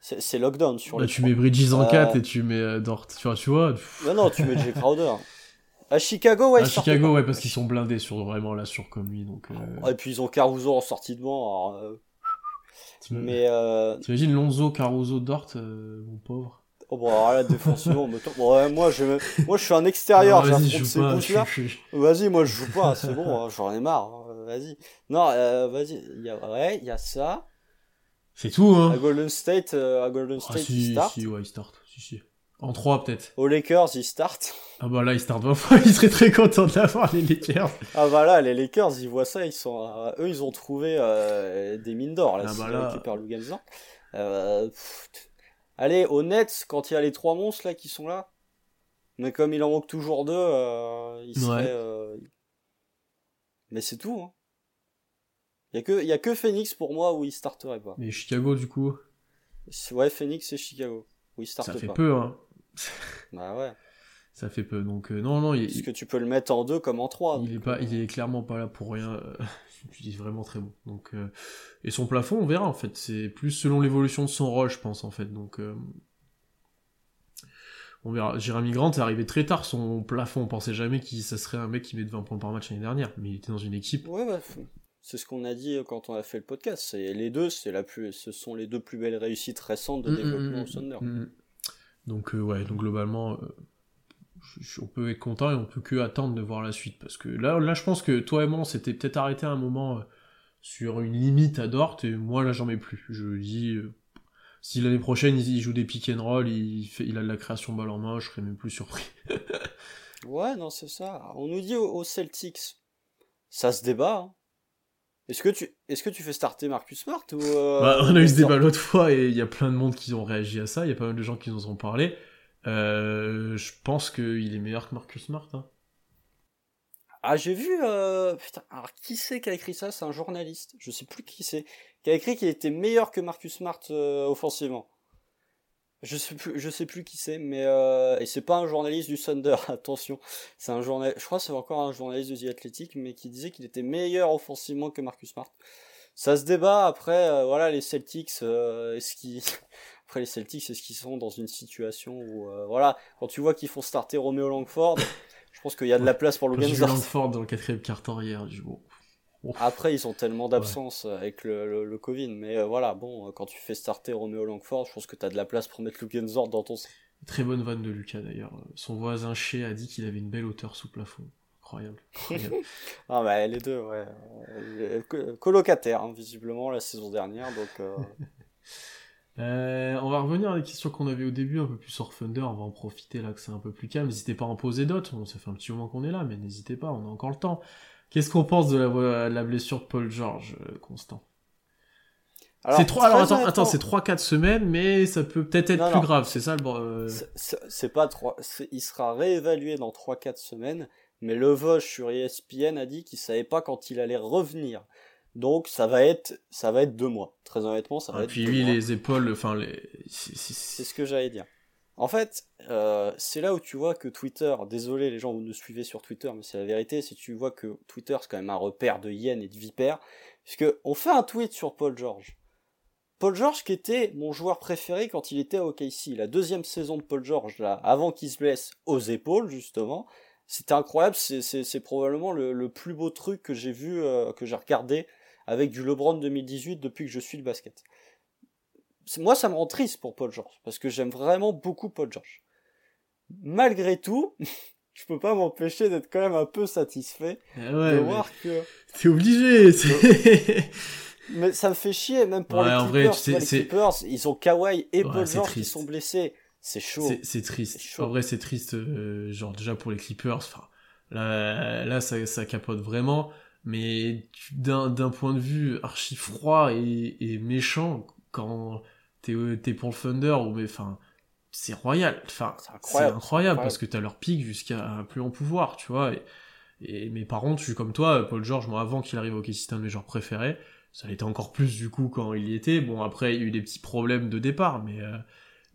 c'est lockdown sur Là, tu mets Bridges en 4 et tu mets Dort, tu vois. Tu vois non, non, tu mets Jay Crowder. À Chicago, ouais. À Chicago, ouais, parce qu'ils sont blindés sur vraiment là sur comme lui, donc. Euh... Et puis ils ont Caruso en sortie de banc. Alors, euh... Mais. Euh... T'imagines Lonzo, Caruso, Dort, euh, mon pauvre. Oh bon, alors là, défensivement, me bon, ouais, moi, je, moi, je suis un extérieur, j'affronte ces bouches-là. Vas-y, moi, je joue pas, c'est bon, hein, j'en ai marre. Hein, vas-y. Non, vas-y, il y a, ouais, il y a ça. C'est tout, hein. À Golden State, à Golden ah, State, ah, si, il start. Si, ouais, il start. Si, si. En 3 peut-être. Aux Lakers, ils startent. Ah bah là, ils startent 20 fois, ils seraient très contents d'avoir les Lakers. Ah bah là, les Lakers, ils voient ça, ils sont, euh, eux, ils ont trouvé euh, des mines d'or là, ah bah là... récupèrent euh, Allez, aux Nets, quand il y a les trois monstres là qui sont là, mais comme il en manque toujours deux, euh, ils seraient. Mais c'est tout. Hein. Il y a que, il y a que Phoenix pour moi où ils starteraient pas. Mais Chicago du coup. Ouais, Phoenix et Chicago. Où ils startent ça fait peu, hein. bah ouais. Ça fait peu, donc euh, non, non. Il, Est-ce que tu peux le mettre en deux comme en trois Il est pas, il est clairement pas là pour rien. Euh, tu dis vraiment très bon. Donc euh, et son plafond, on verra en fait. C'est plus selon l'évolution de son rôle, je pense en fait. Donc on verra. Jérémy Grant est arrivé très tard son plafond. On pensait jamais qu'il ça serait un mec qui met 20 points par match l'année dernière, mais il était dans une équipe. Ouais, bah, c'est ce qu'on a dit quand on a fait le podcast. C'est les deux, c'est la plus, ce sont les deux plus belles réussites récentes de mm, mm, développement mm, au Thunder. Donc ouais, donc globalement on peut être content et on peut que attendre de voir la suite. Parce que là, là je pense que toi et moi, on s'était peut-être arrêté un moment euh, sur une limite à Dort, et moi là, j'en mets plus. Je dis, euh, si l'année prochaine, il, joue des pick and roll, il, il a de la création balle en main, je serais même plus surpris. ouais, non, c'est ça. On nous dit aux, Celtics, ça se débat. Hein. Est-ce que tu est-ce que tu fais starter Marcus Smart ou euh, bah, On a eu ce débat l'autre fois et il y a plein de monde qui ont réagi à ça. Il y a pas mal de gens qui nous ont parlé. Euh, je pense qu'il est meilleur que Marcus Smart. Hein. Ah, j'ai vu. Euh... Putain, alors qui c'est qui a écrit ça? C'est un journaliste. Je sais plus qui c'est. Qui a écrit qu'il était meilleur que Marcus Smart euh, offensivement. Je sais plus, je sais plus qui c'est, mais euh, et c'est pas un journaliste du Thunder, attention. C'est un journal, je crois que c'est encore un journaliste de The Athletic, mais qui disait qu'il était meilleur offensivement que Marcus Smart. Ça se débat après, euh, voilà, les Celtics, est-ce qu'ils après, les Celtics, c'est ce qu'ils sont dans une situation où, euh, voilà, quand tu vois qu'ils font starter Romeo Langford, je pense qu'il y a de la place pour Logan Langford dans le quatrième quart hier, du bon. Après, ils ont tellement d'absence avec le, le, Covid, mais euh, voilà, bon, quand tu fais starter Romeo Langford, je pense que tu as de la place pour mettre Logan Zord dans ton. Très bonne vanne de Lucas d'ailleurs. Son voisin Chez a dit qu'il avait une belle hauteur sous plafond. Incroyable. ah bah les deux, ouais. Euh, colocataires, hein, visiblement, la saison dernière, donc. Euh, on va revenir à la question qu'on avait au début, un peu plus sur Thunder, on va en profiter là que c'est un peu plus calme. N'hésitez pas à en poser d'autres, ça fait un petit moment qu'on est là, mais n'hésitez pas, on a encore le temps. Qu'est-ce qu'on pense de la, blessure de Paul George, euh, Constant? C'est trois, alors attends, attends c'est 3-4 semaines, mais ça peut peut-être être, plus grave, c'est ça le. Euh... C'est pas trois, il sera réévalué dans 3-4 semaines, mais le Vosges sur ESPN a dit qu'il savait pas quand il allait revenir. Donc ça va être ça va être deux mois. Très honnêtement, ça va ah, être. Puis lui les épaules, enfin les. C'est ce que j'allais dire. En fait, euh, c'est là où tu vois que Twitter, désolé les gens vous nous suivez sur Twitter, mais c'est la vérité, si tu vois que Twitter c'est quand même un repère de hyènes et de vipères, puisque on fait un tweet sur Paul George. Paul George qui était mon joueur préféré quand il était à OKC. La deuxième saison de Paul George, là, avant qu'il se blesse aux épaules, justement. C'était incroyable, c'est probablement le, plus beau truc que j'ai vu, euh, que j'ai regardé avec du LeBron 2018 depuis que je suis le basket. Moi, ça me rend triste pour Paul George, parce que j'aime vraiment beaucoup Paul George. Malgré tout, je peux pas m'empêcher d'être quand même un peu satisfait eh de voir que... T'es obligé Mais ça me fait chier, même pour les, Clippers, ils ont Kawhi et Paul George qui sont blessés. C'est chaud. C'est triste. En vrai, c'est triste, euh, genre déjà pour les Clippers. Enfin, là, là ça, ça capote vraiment. Mais d'un point de vue archi froid et, et méchant, quand t'es es pour le Thunder, ou mais enfin, c'est royal. Enfin, c'est incroyable, incroyable, parce que t'as leur pic jusqu'à plus en pouvoir, tu vois. Et, et, mais par contre, je suis comme toi, Paul George, moi avant qu'il arrive au KC, c'était un de mes joueurs préférés. Ça l'était encore plus du coup quand il y était. Bon, après, il y a eu des petits problèmes de départ, mais, euh,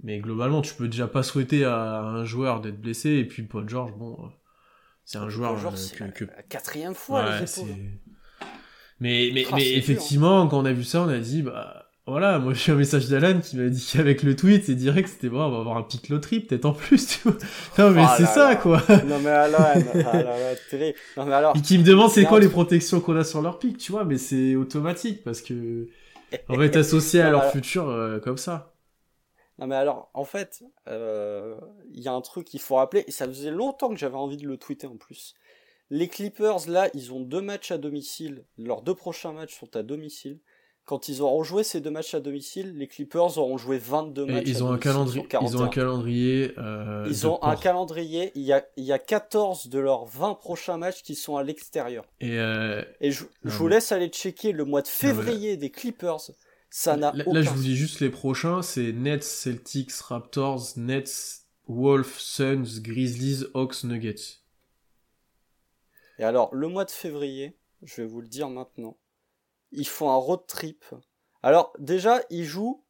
mais globalement, tu peux déjà pas souhaiter à un joueur d'être blessé. Et puis Paul George, bon, euh, c'est un joueur euh, que, La quatrième fois. mais mais, ah, mais effectivement, quand on a vu ça, on a dit bah voilà, moi j'ai un message d'Alan qui m'a dit qu'avec le tweet, c'est direct, c'était bon, on va avoir un pic loterie peut-être en plus, tu vois. Non mais ah c'est ça quoi. Non mais Alan, ah terrible. Non mais alors. Et qui me demande c'est quoi les protections qu'on a sur leur pic, tu vois, mais c'est automatique parce que on va être associé à leur futur euh, comme ça. Non mais alors, en fait, il euh, y a un truc qu'il faut rappeler, et ça faisait longtemps que j'avais envie de le tweeter en plus. Les Clippers, là, ils ont deux matchs à domicile. Leurs deux prochains matchs sont à domicile quand ils auront joué ces deux matchs à domicile, les Clippers auront joué 22 matchs. ils, ont un calendrier, ils ont un calendrier. Euh, ils ont un calendrier. Il y, a, il y a 14 de leurs 20 prochains matchs qui sont à l'extérieur. Et, euh... Et je, vous laisse aller checker le mois de février des Clippers. Ça n'a Là, je vous dis juste les prochains c'est Nets, Celtics, Raptors, Nets, Wolves, Suns, Grizzlies, Hawks, Nuggets. Et alors, le mois de février, je vais vous le dire maintenant ils font un road trip. Alors déjà, ils jouent,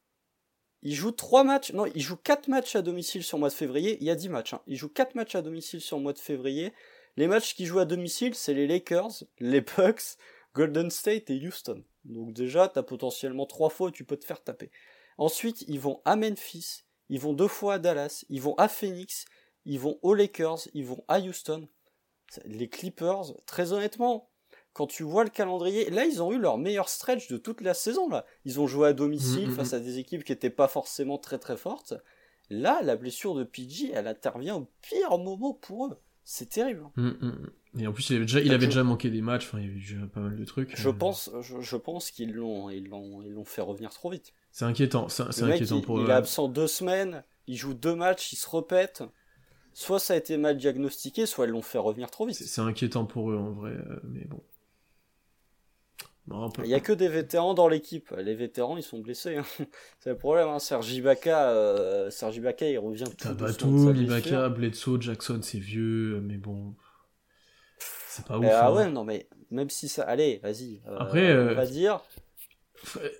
ils jouent trois matchs, non, ils jouent quatre matchs à domicile sur le mois de février. Il y a dix matchs. Hein. Ils jouent quatre matchs à domicile sur le mois de février. Les matchs qu'ils jouent à domicile, c'est les Lakers, les Bucks, Golden State et Houston. Donc déjà, t'as potentiellement trois fois où tu peux te faire taper. Ensuite, ils vont à Memphis, ils vont deux fois à Dallas, ils vont à Phoenix, ils vont aux Lakers, ils vont à Houston. Les Clippers, très honnêtement, quand tu vois le calendrier, là ils ont eu leur meilleur stretch de toute la saison là. Ils ont joué à domicile mm, mm, face à des équipes qui n'étaient pas forcément très très fortes. Là, la blessure de PG, elle intervient au pire moment pour eux. C'est terrible. Et en plus, il avait déjà, il avait déjà manqué des matchs. Enfin, il y avait déjà pas mal de trucs. Je pense, je, pense qu'ils l'ont, ils l'ont, ils l'ont fait revenir trop vite. C'est inquiétant. C'est, inquiétant il, pour Il est absent deux semaines. Il joue deux matchs. Il se répète. Soit ça a été mal diagnostiqué, soit ils l'ont fait revenir trop vite. C'est, inquiétant pour eux en vrai, euh, mais bon. Il n'y a que des vétérans dans l'équipe. Les vétérans, ils sont blessés. Hein. C'est le problème. Hein. Sergi Ibaka, euh, Ibaka, il revient tout Batou, Ibaka, Bledsoe, Jackson, c'est vieux, mais bon. C'est pas ouf. ah hein. ouais, non, mais même si ça. Allez, vas-y. Euh, Après, on va euh, dire.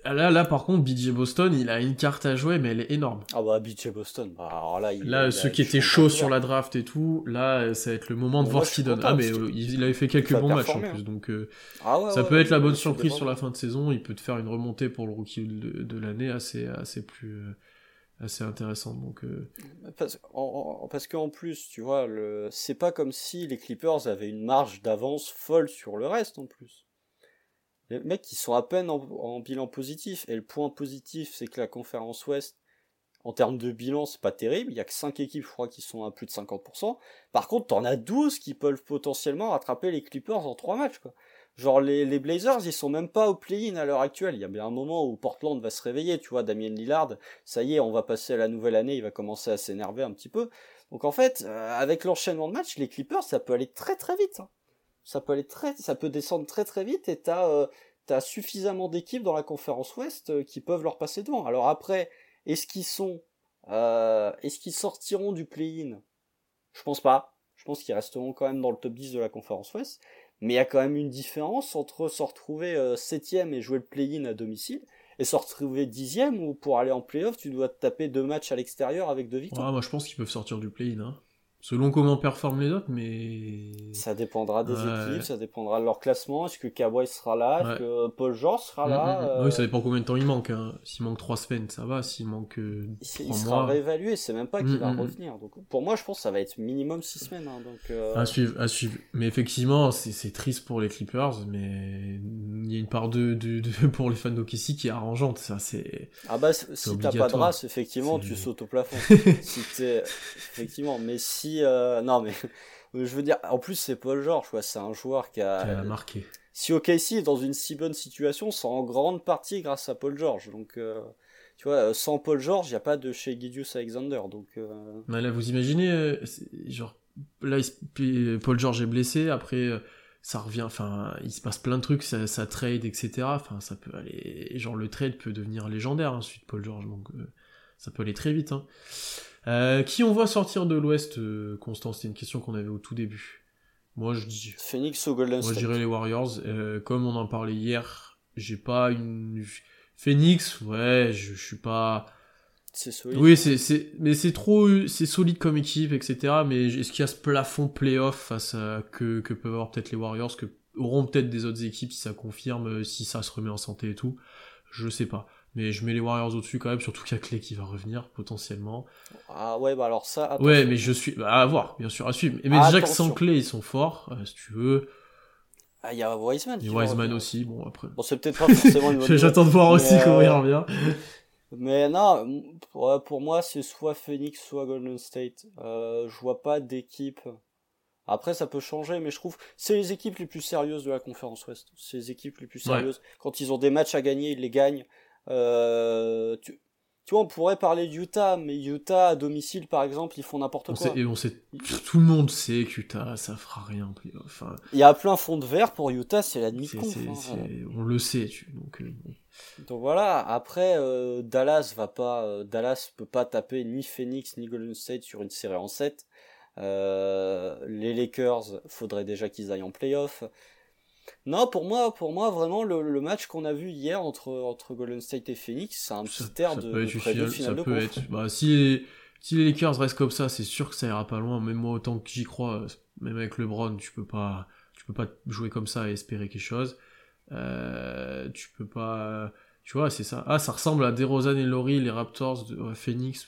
Là, là, par contre, BJ Boston, il a une carte à jouer, mais elle est énorme. Ah bah, BJ Boston, bah, alors là, il, là ceux qui étaient chauds sur la draft et tout, là, ça va être le moment de voir ce qu'il donne. Ah, mais euh, il avait fait quelques bons matchs en plus, donc euh, ah ça peut être la bonne surprise sur la fin de saison. Il peut te faire une remontée pour le rookie de, l'année assez, assez plus. Euh, assez intéressante donc parce, parce qu'en plus tu vois le c'est pas comme si les Clippers avaient une marge d'avance folle sur le reste en plus les mecs qui sont à peine en, bilan positif. Et le point positif, c'est que la conférence Ouest, en termes de bilan, c'est pas terrible. Il y a que 5 équipes, je crois, qui sont à plus de 50%. Par contre, t'en as 12 qui peuvent potentiellement rattraper les Clippers en 3 matchs, quoi. Genre, les, Blazers, ils sont même pas au play-in à l'heure actuelle. Il y a bien un moment où Portland va se réveiller, tu vois, Damien Lillard, ça y est, on va passer à la nouvelle année, il va commencer à s'énerver un petit peu. Donc en fait, euh, avec l'enchaînement de matchs, les Clippers, ça peut aller très très vite. Hein ça peut aller très, ça peut descendre très très vite et t'as euh, as suffisamment d'équipes dans la conférence Ouest euh, qui peuvent leur passer devant. Alors après, est-ce qu'ils sont, euh, est-ce qu'ils sortiront du play-in? Je pense pas. Je pense qu'ils resteront quand même dans le top 10 de la conférence Ouest. Mais il y a quand même une différence entre se retrouver euh, septième et jouer le play-in à domicile et se retrouver dixième ou pour aller en play-off tu dois te taper deux matchs à l'extérieur avec deux victoires. moi je pense qu'ils peuvent sortir du play-in. Hein. Selon comment performent les autres, mais. Ça dépendra des équipes, ça dépendra de leur classement. Est-ce que Cowboy sera là? Est-ce que Paul George sera là? mm, mm, mm. Oui, ça dépend combien de temps il manque. Hein. S'il manque 3 semaines, ça va. S'il manque. Euh, il, sera réévalué, c'est même pas qu'il va revenir. Donc, pour moi, je pense que ça va être minimum 6 semaines. Hein, donc, euh, À suivre, à suivre. Mais effectivement, c'est triste pour les Clippers, mais il y a une part de, de, pour les fans d'OKC qui est arrangeante. Ça, c'est. Ah bah, si t'as pas de race, effectivement, tu sautes au plafond. si effectivement, mais si euh, non, mais je veux dire, en plus, c'est Paul George, c'est un joueur qui a, marqué. Si OKC est dans une si bonne situation, c'est en grande partie grâce à Paul George. Donc, euh, tu vois, sans Paul George, il n'y a pas de chez Gideus Alexander. Donc, euh, là, vous imaginez, genre, là, Paul George est blessé, après ça revient, enfin, il se passe plein de trucs, ça, trade, etc. Enfin, ça peut aller, genre le trade peut devenir légendaire ensuite hein, Paul George, donc ça peut aller très vite. Hein. Euh, qui on voit sortir de l'Ouest, euh, Constant C'était une question qu'on avait au tout début. Moi, je dis. Phoenix ou Golden Moi, je dirais les Warriors. Euh, comme on en parlait hier, j'ai pas une. Phoenix, ouais, je, suis pas. C'est solide. Oui, c'est, mais c'est trop, c'est solide comme équipe, etc. Mais est-ce qu'il y a ce plafond playoff face à que, que peuvent avoir peut-être les Warriors, que auront peut-être des autres équipes si ça confirme, si ça se remet en santé et tout? Je sais pas. Mais je mets les Warriors au-dessus quand même, surtout qu'il y a Clay qui va revenir potentiellement. Ah ouais, bah alors ça. Ouais, mais je suis. Bah, à voir, bien sûr, à suivre. Mais déjà que sans Clay, ils sont forts, euh, si tu veux. Ah, il y a Wiseman. Il y a Wiseman aussi, bon après. Bon, c'est peut-être pas forcément une bonne J'attends de voir aussi comment il revient. Mais non, pour, moi, c'est soit Phoenix, soit Golden State. Euh, je vois pas d'équipe. Après, ça peut changer, mais je trouve c'est les équipes les plus sérieuses de la conférence Ouest. C'est les équipes les plus sérieuses. Quand ils ont des matchs à gagner, ils les gagnent. Euh, tu, vois, on pourrait parler d'Utah, mais Utah à domicile, par exemple, ils font n'importe quoi. et on sait, tout le monde sait qu'Utah, ça fera rien. Enfin, il y a plein fond de verre pour Utah, c'est la nuit hein, On le sait, tu, donc. Euh, donc voilà. Après, euh, Dallas va pas, Dallas peut pas taper ni Phoenix ni Golden State sur une série en 7. les Lakers, faudrait déjà qu'ils aillent en playoff. Non, pour moi, pour moi vraiment, le, match qu'on a vu hier entre, entre Golden State et Phoenix, c'est un petit air de, de final, ça peut être. Bah, si, si les Lakers restent comme ça, c'est sûr que ça ira pas loin. Même moi, autant que j'y crois, même avec LeBron, tu peux pas, tu peux pas jouer comme ça et espérer quelque chose. Euh, tu peux pas, tu vois, c'est ça. Ah, ça ressemble à DeRozan et Laurie, les Raptors de Phoenix.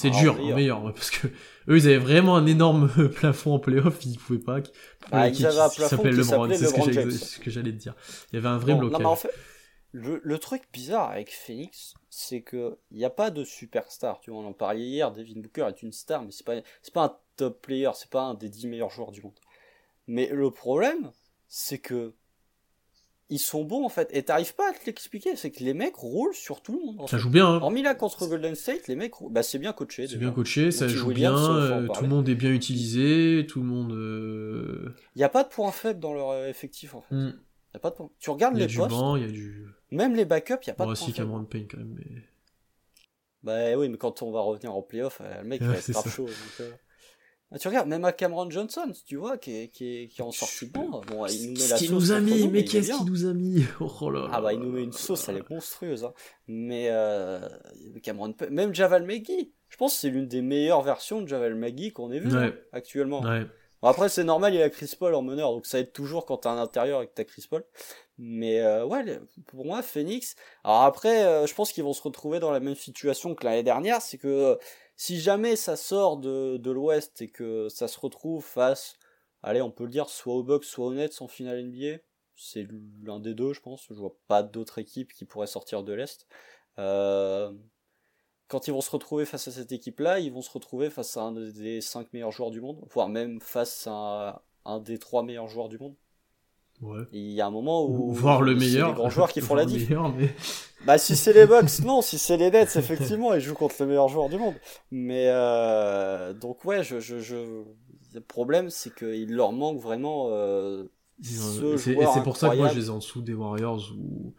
C'est ah, dur, meilleur. meilleur, parce que eux, ils avaient vraiment un énorme plafond en playoff, ils pouvaient pas. Ah, ils avaient un plafond qui LeBron, c'est ce que j'allais te dire. Il y avait un vrai blocage. Non, mais en fait, le, le, truc bizarre avec Phoenix, c'est que il n'y a pas de superstar. Tu vois, on en parlait hier, Devin Booker est une star, mais c'est pas, c'est pas un top player, c'est pas un des 10 meilleurs joueurs du monde. Mais le problème, c'est que ils sont bons en fait. Et t'arrives pas à te l'expliquer, c'est que les mecs roulent sur tout le monde. ça joue bien. Hein. Hormis là contre Golden State, les mecs, bah c'est bien coaché. C'est bien coaché, ça joue bien, euh, tout le monde est bien utilisé, tout le monde. Il euh, y a pas de point faible dans leur euh, effectif en fait. Hmm. Y a pas de point. Tu regardes les postes. Il y a du. Même les backups, y a pas bon, de point Cameron Payne quand même. Mais... Bah oui, mais quand on va revenir en playoff, le mec va être grave chaud. Donc, ah, tu regardes, même à Cameron Johnson, tu vois, qui est, qui est, qui est en sortie de bon. bon il nous met la sauce. nous a mis, mais qu'est-ce qu'il nous a mis oh là Ah bah il nous met une sauce, elle est monstrueuse. Hein. Mais euh, Cameron, même Javal McGee, je pense que c'est l'une des meilleures versions de Javal McGee qu'on ait vu hein, actuellement. Ouais. Bon, après c'est normal, il y a Chris Paul en meneur, donc ça aide toujours quand t'as un intérieur et que t'as Chris Paul. Mais euh, ouais, pour moi, Phoenix. Alors après, euh, je pense qu'ils vont se retrouver dans la même situation que l'année dernière, c'est que si jamais ça sort de, l'Ouest et que ça se retrouve face, allez, on peut le dire, soit aux Bucks, soit aux Nets en finale NBA, c'est l'un des deux, je pense. Je vois pas d'autres équipes qui pourraient sortir de l'Est. Euh, quand ils vont se retrouver face à cette équipe-là, ils vont se retrouver face à un des cinq meilleurs joueurs du monde, voire même face à un des trois meilleurs joueurs du monde. Il y a un moment où. Voir le meilleur. les grands joueurs qui font la diff. Bah, si c'est les Bucks, non. Si c'est les Nets, effectivement, ils jouent contre le meilleur joueur du monde. Mais, euh... donc, ouais, je, je, je... Le problème, c'est qu'il leur manque vraiment, euh, ce Et c'est pour ça que moi, je les ai en dessous des Warriors où,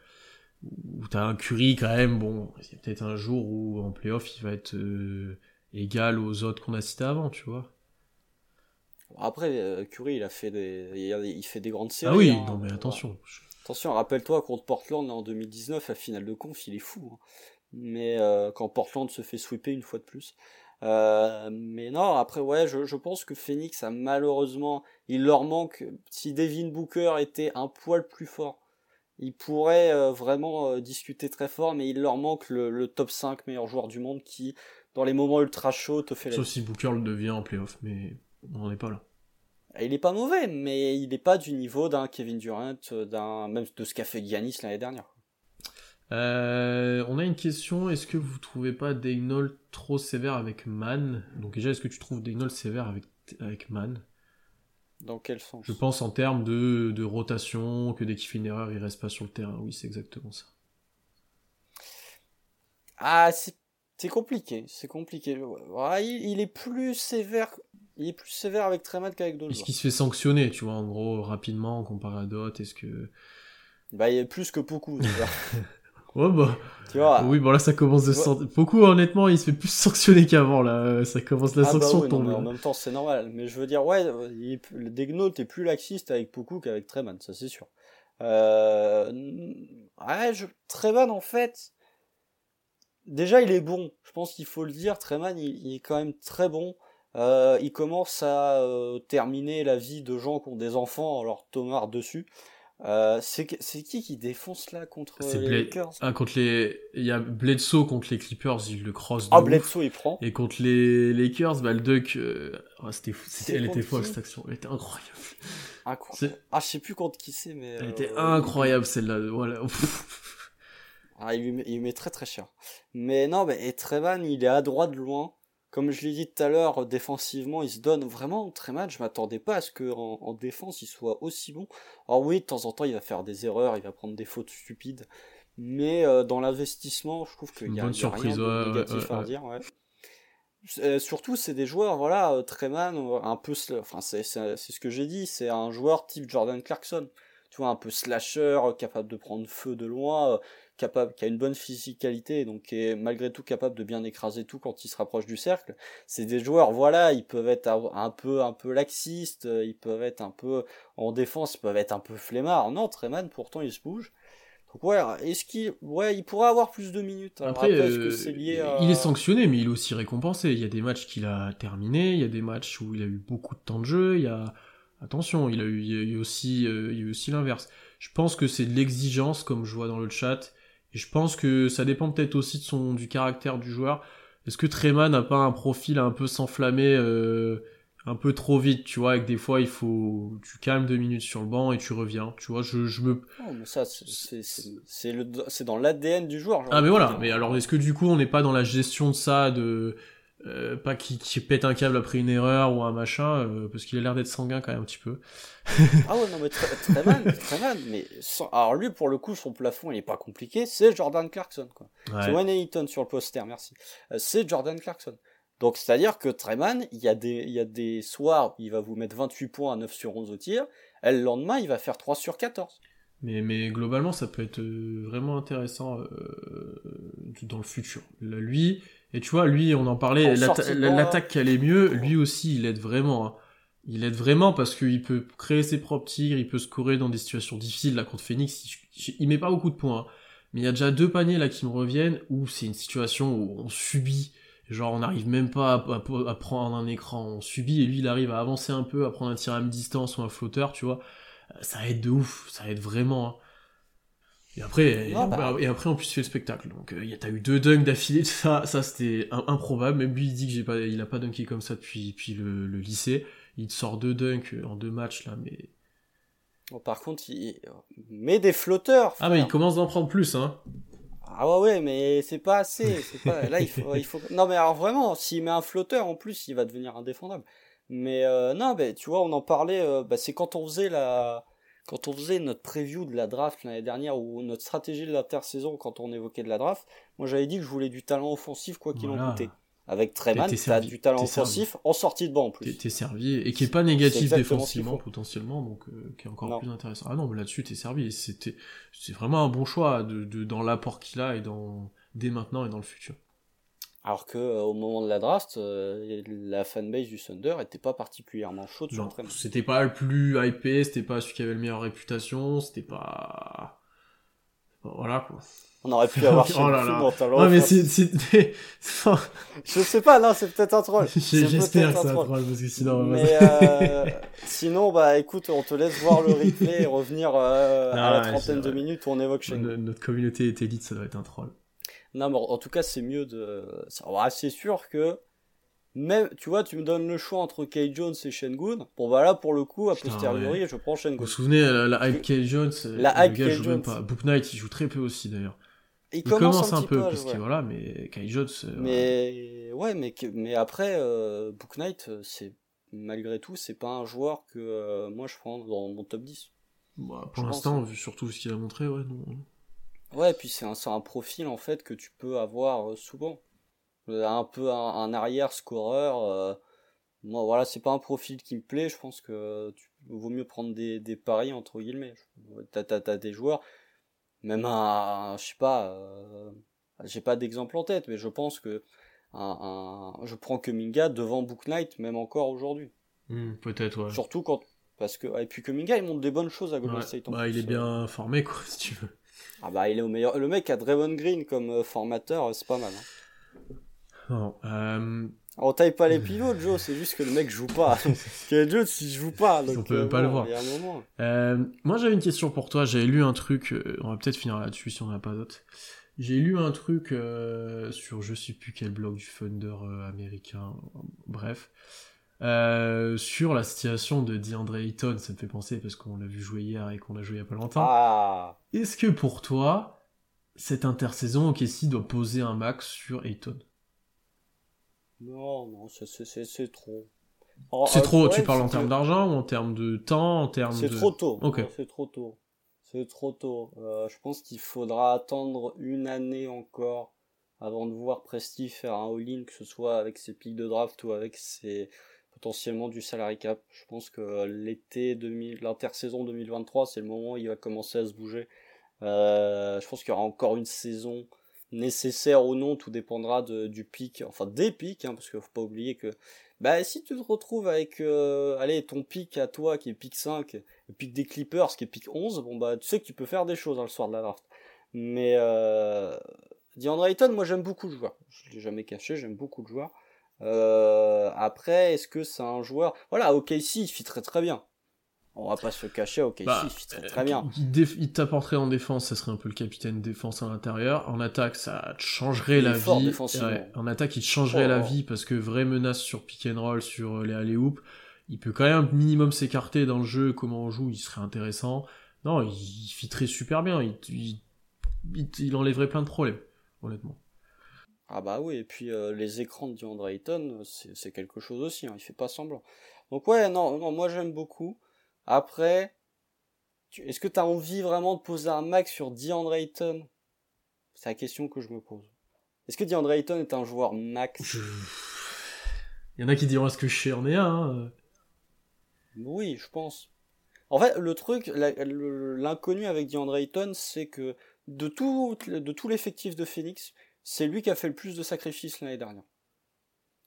où t'as un Curry quand même. Bon, il y a peut-être un jour où en playoff, il va être euh, égal aux autres qu'on a cités avant, tu vois. Après, euh, Curry, il a fait des, il fait des grandes séries. Ah oui, hein. non mais attention. Attention, rappelle-toi contre Portland en 2019, la finale de conf, il est fou. Hein. Mais euh, quand Portland se fait sweeper une fois de plus. Euh, mais non, après, ouais, je, je, pense que Phoenix a malheureusement, il leur manque, si Devin Booker était un poil plus fort, il pourrait euh, vraiment euh, discuter très fort, mais il leur manque le, le, top 5 meilleur joueur du monde qui, dans les moments ultra chauds, te fait la Sauf si Booker le devient en playoff, mais on n'en est pas là. Il est pas mauvais, mais il n'est pas du niveau d'un Kevin Durant, d'un même de ce qu'a fait Giannis l'année dernière. Euh, on a une question, est-ce que vous trouvez pas Dagnol trop sévère avec Man? Donc déjà, est-ce que tu trouves Dagnol sévère avec, avec Man? Dans quel sens? Je pense en termes de, de rotation, que dès qu'il fait une erreur, il reste pas sur le terrain. Oui, c'est exactement ça. Ah, c'est compliqué, c'est compliqué. il, est plus sévère, il est plus sévère avec Treman qu'avec d'autres. Est-ce qu'il se fait sanctionner, tu vois, en gros, rapidement, comparé à d'autres Est-ce que... Bah, il y a plus que beaucoup, Ouais, bah. Tu vois. Oui, bon, là, ça commence de Beaucoup, honnêtement, il se fait plus sanctionner qu'avant, là. Ça commence, la ah, bah sanction tombe. en même temps, c'est normal. Mais je veux dire, ouais, il... le Degno, t'es plus laxiste avec Poku qu'avec Treman, ça c'est sûr. Euh... Ouais, je... Treman, en fait. Déjà, il est bon. Je pense qu'il faut le dire. Treman, il, est quand même très bon. Euh, il commence à euh, terminer la vie de gens qui ont des enfants, alors Thomas dessus. Euh, c'est qui qui défonce là contre les Lakers ah, contre les il y a Bledsoe contre les Clippers il le cross ah Bledsoe il prend. Et contre les Lakers bah le duck euh... oh, c'était elle était folle cette action elle était incroyable. Incroyable ah je sais plus contre qui c'est mais elle était euh, incroyable celle-là voilà. Ah, il, lui met, met très très cher. Mais non mais Trevan il est à droite de loin comme je l'ai dit tout à l'heure, défensivement, il se donne vraiment très mal. Je m'attendais pas à ce qu'en en, défense, il soit aussi bon. Alors oui, de temps en temps, il va faire des erreurs, il va prendre des fautes stupides. Mais euh, dans l'investissement, je trouve qu'il y a, une surprise, rien de négatif à dire. Euh, surtout, c'est des joueurs, voilà, euh, Treman, un peu, enfin, c'est ce que j'ai dit, c'est un joueur type Jordan Clarkson. Tu vois, un peu slasher, capable de prendre feu de loin, capable, qui a une bonne physicalité, donc qui est malgré tout capable de bien écraser tout quand il se rapproche du cercle. C'est des joueurs, voilà, ils peuvent être un peu, un peu laxistes, ils peuvent être un peu en défense, ils peuvent être un peu flemmards. Non, Treman, pourtant, il se bouge. Donc ouais, est-ce qu'il, ouais, il pourrait avoir plus de minutes. après, euh, il est sanctionné, mais il est aussi récompensé. Il y a des matchs qu'il a terminés, il y a des matchs où il a eu beaucoup de temps de jeu. Il y a, attention, il a eu, il y a eu aussi, euh, il y a eu aussi l'inverse. Je pense que c'est de l'exigence, comme je vois dans le chat. Et je pense que ça dépend peut-être aussi de son, du caractère du joueur. Est-ce que Tréman n'a pas un profil un peu s'enflammer euh, un peu trop vite, tu vois, et que des fois il faut tu calmes deux minutes sur le banc et tu reviens, tu vois, je, je me... Non, mais ça, c'est dans l'ADN du joueur. Ah mais voilà, mais alors est-ce que du coup on n'est pas dans la gestion de ça, de euh, pas qui, qui pète un câble après une erreur ou un machin, euh, parce qu'il a l'air d'être sanguin quand même un petit peu. ah ouais, non, mais très, très mal, très mal. Mais alors lui, pour le coup, son plafond, il est pas compliqué. C'est Jordan Clarkson, quoi. C'est Wayne Ellington sur le poster, merci. Euh, c'est Jordan Clarkson. Donc, c'est-à-dire que Treman, il y a des, il y a des soirs où il va vous mettre 28 points à 9 sur 11 au tir, et le lendemain, il va faire 3 sur 14. Mais, mais globalement, ça peut être vraiment intéressant dans le futur. lui, et tu vois, lui, on en parlait, l'attaque qui allait mieux, lui aussi, il aide vraiment. Hein. Il aide vraiment parce qu'il peut créer ses propres tirs, il peut scorer dans des situations difficiles. Là, contre Phoenix, il, met pas beaucoup de points. Hein. Mais il y a déjà deux paniers là qui me reviennent où c'est une situation où on subit. Genre, on n'arrive même pas à, prendre un écran, on subit et lui, il arrive à avancer un peu, à prendre un tir à mi-distance ou un flotteur, tu vois. Ça aide de ouf, ça aide vraiment. Hein. Et après, bah. et, après, en plus, il fait le spectacle. Donc, euh, t'as eu deux dunks d'affilée, ça, ça c'était improbable. Même lui, il dit que j'ai pas, il a pas dunké comme ça depuis, depuis le, lycée. Il sort deux dunks en deux matchs, là, mais. Bon, par contre, il met des flotteurs. Ah, mais il commence d'en prendre plus, hein. Ah ouais, ouais, mais c'est pas assez. Pas... Là, il faut, il faut. Non, mais alors vraiment, s'il met un flotteur en plus, il va devenir indéfendable. Mais euh, non, mais tu vois, on en parlait. Euh, bah, c'est quand on faisait la quand on faisait notre preview de la draft l'année dernière ou notre stratégie de l'intersaison quand on évoquait de la draft, moi j'avais dit que je voulais du talent offensif quoi qu'il en coûtait. Avec Treman, t'as du talent offensif en sortie de banc en plus. T'es servi et qui est pas négatif défensivement potentiellement, donc euh, qui est encore plus intéressant. Ah non, mais là-dessus t'es servi. C'était c'est vraiment un bon choix de, de dans l'apport qu'il a et dans dès maintenant et dans le futur. Alors que euh, au moment de la draft, euh, la fanbase du Thunder était pas particulièrement chaude sur le C'était pas le plus hypé, c'était pas celui qui avait la meilleure réputation, c'était pas voilà quoi. On aurait pu avoir Oh là là. dans Ouais, mais c'est, Je sais pas, non, c'est peut-être un troll. J'espère que c'est un troll. parce que sinon. Mais euh, sinon, bah écoute, on te laisse voir le replay et revenir euh, Non, à la ouais, trentaine de minutes où on évoque no- notre communauté est élite, ça doit être un troll. Non, mais en tout cas, c'est mieux de. c'est- sûr que. Même, tu vois, tu me donnes le choix entre Kay Jones et Shengun. Bon, bah là, pour le coup, à Putain, posteriori, je prends Vous Shengun. vous souvenez, la, la hype Kyle Jones, La le hype gars Kyle joue même Jones. pas. Book Knight, il joue très peu aussi d'ailleurs. Il, Il commence, un peu, parce que voilà, mais Kyle Jones. euh, Mais ouais, mais, mais après, euh, Book Knight, euh, c'est malgré tout, c'est pas un joueur que euh, moi je prends dans mon top 10. bah, pour l'instant, hein. vu surtout ce qu'il a montré, ouais, non. Ouais, puis c'est un, profil en fait que tu peux avoir euh, souvent. Euh, Un peu un, un arrière scoreur. euh, moi, voilà, c'est pas un profil qui me plaît. Je pense que tu vaut mieux prendre des, des paris entre guillemets. T'as, des joueurs, même un, un- je sais pas, euh, j'ai pas d'exemple en tête, mais je pense que un, un- je prends Kuminga devant Book Knight, même encore aujourd'hui. Hmm, Peut-être, ouais. Surtout quand, parce que, et puis Kuminga, il montre des bonnes choses à Golden Ouais, State. en bah, plus. il est bien formé, quoi, si tu veux. Ah bah, il est au meilleur. Le mec a Draymond Green comme euh, formateur, euh, c'est pas mal. Hein. Euh, On taille pas les pivots, Joe, c'est juste que le mec joue pas. que Joe, s'il joue pas, donc On peut euh, pas le voir. Il y a un moment. Euh, moi j'avais une question pour toi, j'avais lu un truc, on va peut-être finir là-dessus si on n'a pas d'autres. J'ai lu un truc sur je sais plus quel blog du Thunder euh, américain, bref, euh, sur la situation de DeAndre Ayton, ça me fait penser parce qu'on l'a vu jouer hier et qu'on l'a joué il y a pas longtemps. Ah, Est-ce que pour toi, cette intersaison, OKC doit poser un max sur Ayton? Non, non, c'est- trop. C'est euh, trop, le tu parles en termes que d'argent ou en termes de temps, en termes C'est de... trop tôt. C'est trop tôt. C'est trop tôt. Euh, je pense qu'il faudra attendre une année encore avant de voir Presti faire un all-in, que ce soit avec ses pics de draft ou avec ses potentiellement du salary cap. Je pense que l'été 2000, l'intersaison 2023, c'est le moment où il va commencer à se bouger. Euh, je pense qu'il y aura encore une saison nécessaire ou non, tout dépendra du pic, enfin des pics, hein, parce qu'il faut pas oublier que bah si tu te retrouves avec euh, allez ton pic à toi qui est pic 5 le pic des Clippers qui est pic 11, bon bah tu sais que tu peux faire des choses hein, le soir de la draft. Mais euh, DeAndre Ayton, moi j'aime beaucoup le joueur. Je l'ai jamais caché, j'aime beaucoup le joueur. Euh, après, est-ce que c'est un joueur Voilà, OKC, il fit très très bien. On va pas se cacher, OKC, Bah, il fit très très bien. Il, t'apporterait en défense, ça serait un peu le capitaine défense à l'intérieur. En attaque, ça te changerait Il la vie. Ouais, en attaque, il te changerait Oh. la vie parce que vraie menace sur pick and roll, sur euh, les alley hoop, il peut quand même minimum s'écarter dans le jeu. Comment on joue, il serait intéressant. Non, il, il fitterait super bien. Il- il enlèverait plein de problèmes, honnêtement. Ah bah oui, et puis euh, les écrans de DeAndre Ayton, c'est quelque chose aussi, hein, il fait pas semblant. Donc ouais, non, non moi j'aime beaucoup. Après, est-ce que tu as envie vraiment de poser un max sur DeAndre Ayton? C'est la question que je me pose. Est-ce que DeAndre Ayton est un joueur max? Je- Il y en a qui diront est-ce que je en ai un hein Oui, je pense. En fait, le truc, l'inconnu avec DeAndre Ayton, c'est que de tout, de tout l'effectif de Phoenix, c'est lui qui a fait le plus de sacrifices l'année dernière.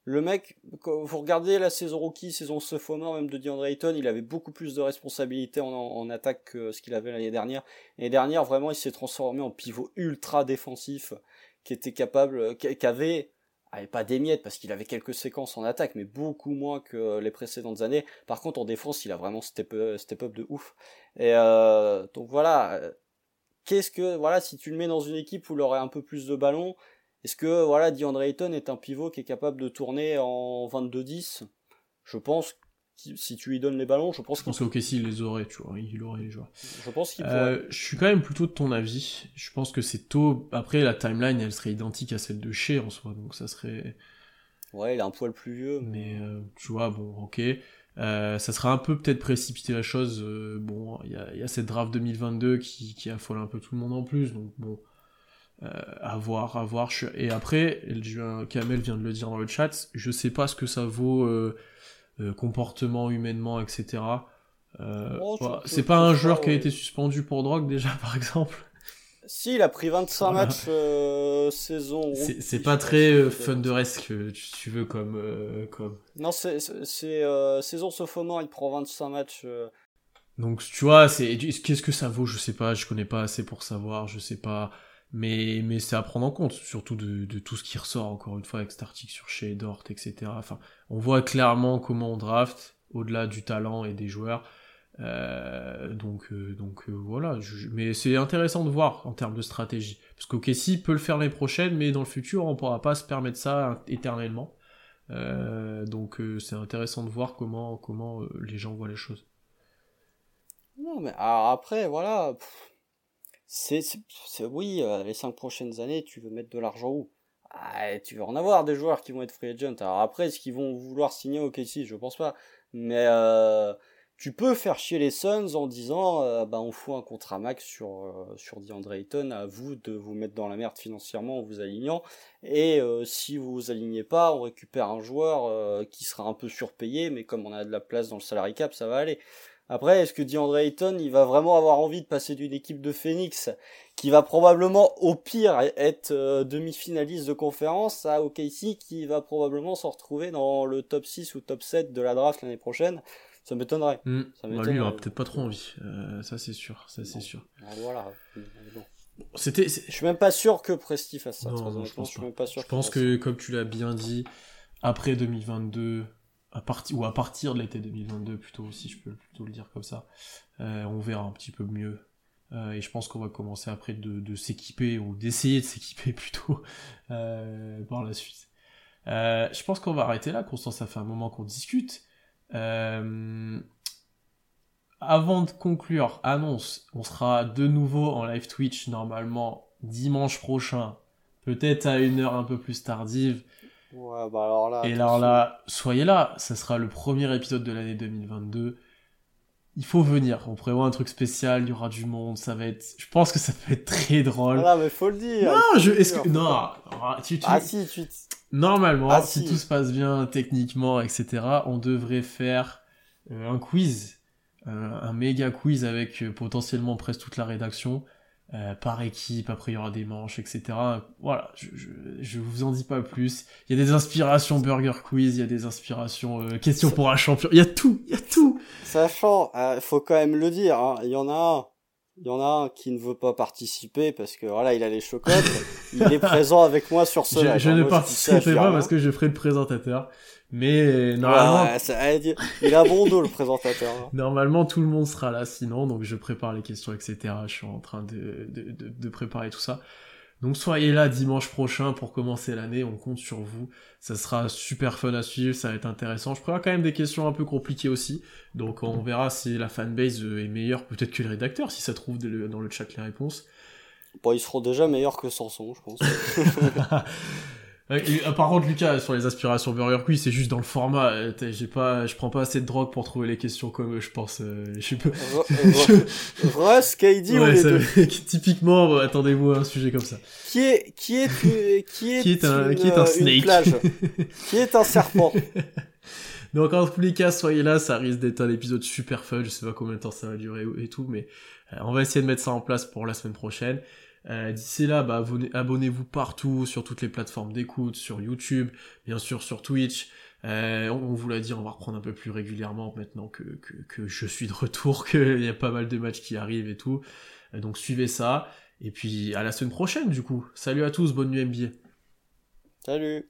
Le mec, quand vous regardez la saison rookie, saison sophomore même de DeAndre Ayton, il avait beaucoup plus de responsabilités en, attaque que ce qu'il avait l'année dernière. L'année dernière, vraiment, il s'est transformé en pivot ultra défensif, qui était capable, qui qui avait, avait pas des miettes parce qu'il avait quelques séquences en attaque, mais beaucoup moins que les précédentes années. Par contre, en défense, il a vraiment step, step up de ouf. Et euh, donc voilà, euh, qu'est-ce que voilà, si tu le mets dans une équipe où il aurait un peu plus de ballons, est-ce que voilà, DeAndre Ayton est un pivot qui est capable de tourner en 22-10 Je pense que si tu lui donnes les ballons, je pense Je qu'il pense Casey, il les aurait, tu vois. Il aurait les joueurs. je pense qu'il pourrait. Euh, je suis quand même plutôt de ton avis. Je pense que c'est tôt. Après, la timeline, elle serait identique à celle de Shea en soi, donc ça serait. Ouais, il est un poil plus vieux, Mais euh, tu vois, bon, ok. Euh, ça sera un peu peut-être précipiter la chose. euh, bon, il y a, il y a cette draft 2022 qui, qui affole un peu tout le monde en plus, donc bon. Euh, à voir, à voir. Je- Et après, Kamel vient de le dire dans le chat, je sais pas ce que ça vaut comportement, humainement, etc. Oh, voilà. c'est pas un joueur qui a été suspendu pour drogue déjà, par exemple. Si, il a pris 25 Voilà. matchs euh, saison. C'est pas très euh, thunderesque, euh, tu, tu veux, comme, euh, comme. Non, c'est saison sophomore, il prend 25 matchs. Donc tu vois, qu'est-ce que ça vaut, je sais pas, je connais pas assez pour savoir, je sais pas. Mais, mais c'est à prendre en compte, surtout de, de, tout ce qui ressort, encore une fois, avec cet article sur chez Dort, etc. Enfin, on voit clairement comment on draft, au-delà du talent et des joueurs. Euh, donc, euh, donc euh, voilà. mais c'est intéressant de voir en termes de stratégie. Parce qu'OKC peut le faire l'année prochaine, mais dans le futur, on pourra pas se permettre ça éternellement. donc c'est intéressant de voir comment, comment les gens voient les choses. Non, mais après, voilà. C'est, oui, les cinq prochaines années, tu veux mettre de l'argent où? Ah, Tu veux en avoir des joueurs qui vont être free agent. Alors après, est-ce qu'ils vont vouloir signer au KC Je pense pas. Mais tu peux faire chier les Suns en disant euh, bah, on fout un contrat max sur, euh, sur DeAndre Ayton, à vous de vous mettre dans la merde financièrement en vous alignant. Et euh, si vous vous alignez pas, on récupère un joueur qui sera un peu surpayé, mais comme on a de la place dans le salary cap, ça va aller. Après, est-ce que DeAndre Ayton, il va vraiment avoir envie de passer d'une équipe de Phoenix qui va probablement au pire être euh, demi-finaliste de conférence à OKC qui va probablement se retrouver dans le top 6 ou top 7 de la draft l'année prochaine? Ça m'étonnerait. Hmm. Bah, lui, il aura peut-être pas trop envie. Euh, ça, c'est sûr. Ça, c'est sûr. Ah, voilà. C'était. Je suis même pas sûr que Presti fasse ça. je pense, je pense que, comme tu l'as bien dit, après 2022, à partir ou à partir de l'été 2022 plutôt si je peux plutôt le dire comme ça euh, on verra un petit peu mieux euh, et je pense qu'on va commencer après de, s'équiper ou d'essayer de s'équiper plutôt euh, par la suite je pense qu'on va arrêter là Constance ça fait un moment qu'on discute avant de conclure annonce on sera de nouveau en live Twitch normalement dimanche prochain peut-être à une heure un peu plus tardive Ouais, bah alors là. Et alors là, soyez là, ça sera le premier épisode de l'année 2022. Il faut venir, on prévoit un truc spécial, il y aura du monde, ça va être. Je pense que ça peut être très drôle. Ah non, mais faut le dire. Non, je. Est-ce que. Non, tu, Ah si, tu. Normalement, ah, si, tout se passe bien techniquement, etc., on devrait faire euh, un quiz, euh, un méga quiz avec euh, potentiellement presque toute la rédaction euh, par équipe, après il y aura des manches, etc. Voilà, je, je, je, vous en dis pas plus. Il y a des inspirations Burger Quiz, il y a des inspirations euh, questions pour un champion, il y a tout, il y a tout. Sachant, il euh, faut quand même le dire, hein, il y en a un, il y en a un qui ne veut pas participer parce que voilà, il a les chocottes, il est présent avec moi sur ce live. Je, hein. ne participerai pas parce que je ferai le présentateur. Mais normalement. il a bon dos le présentateur. Hein. Normalement, tout le monde sera là sinon, donc je prépare les questions, etc. Je suis en train de, de, de, de préparer tout ça. Donc soyez là dimanche prochain pour commencer l'année, on compte sur vous. Ça sera super fun à suivre, ça va être intéressant. Je prévois quand même des questions un peu compliquées aussi. Donc on verra si la fanbase est meilleure peut-être que le rédacteur, si ça trouve dans le chat les réponses. Bon, ils seront déjà meilleurs que Sanson, je pense. Euh, par contre, Lucas, sur les aspirations Burger Quiz, c'est juste dans le format. Euh, j'ai pas, je prends pas assez de drogue pour trouver les questions comme je pense. Euh, je suis. Russ, KD deux Typiquement, attendez-vous à un sujet comme ça. Qui est, qui est, qui est, qui est un, qui est un snake plage Qui est un serpent Donc en tous les cas, soyez là, ça risque d'être un épisode super fun. Je sais pas combien de temps ça va durer et tout, mais on va essayer de mettre ça en place pour la semaine prochaine. Euh, d'ici là, bah, abonnez-vous partout, sur toutes les plateformes d'écoute, sur YouTube, bien sûr sur Twitch. Euh, on, vous l'a dit, on va reprendre un peu plus régulièrement maintenant que, que, que je suis de retour, qu'il y a pas mal de matchs qui arrivent et tout. Euh, donc suivez ça. Et puis à la semaine prochaine du coup. Salut à tous, bonne nuit NBA. Salut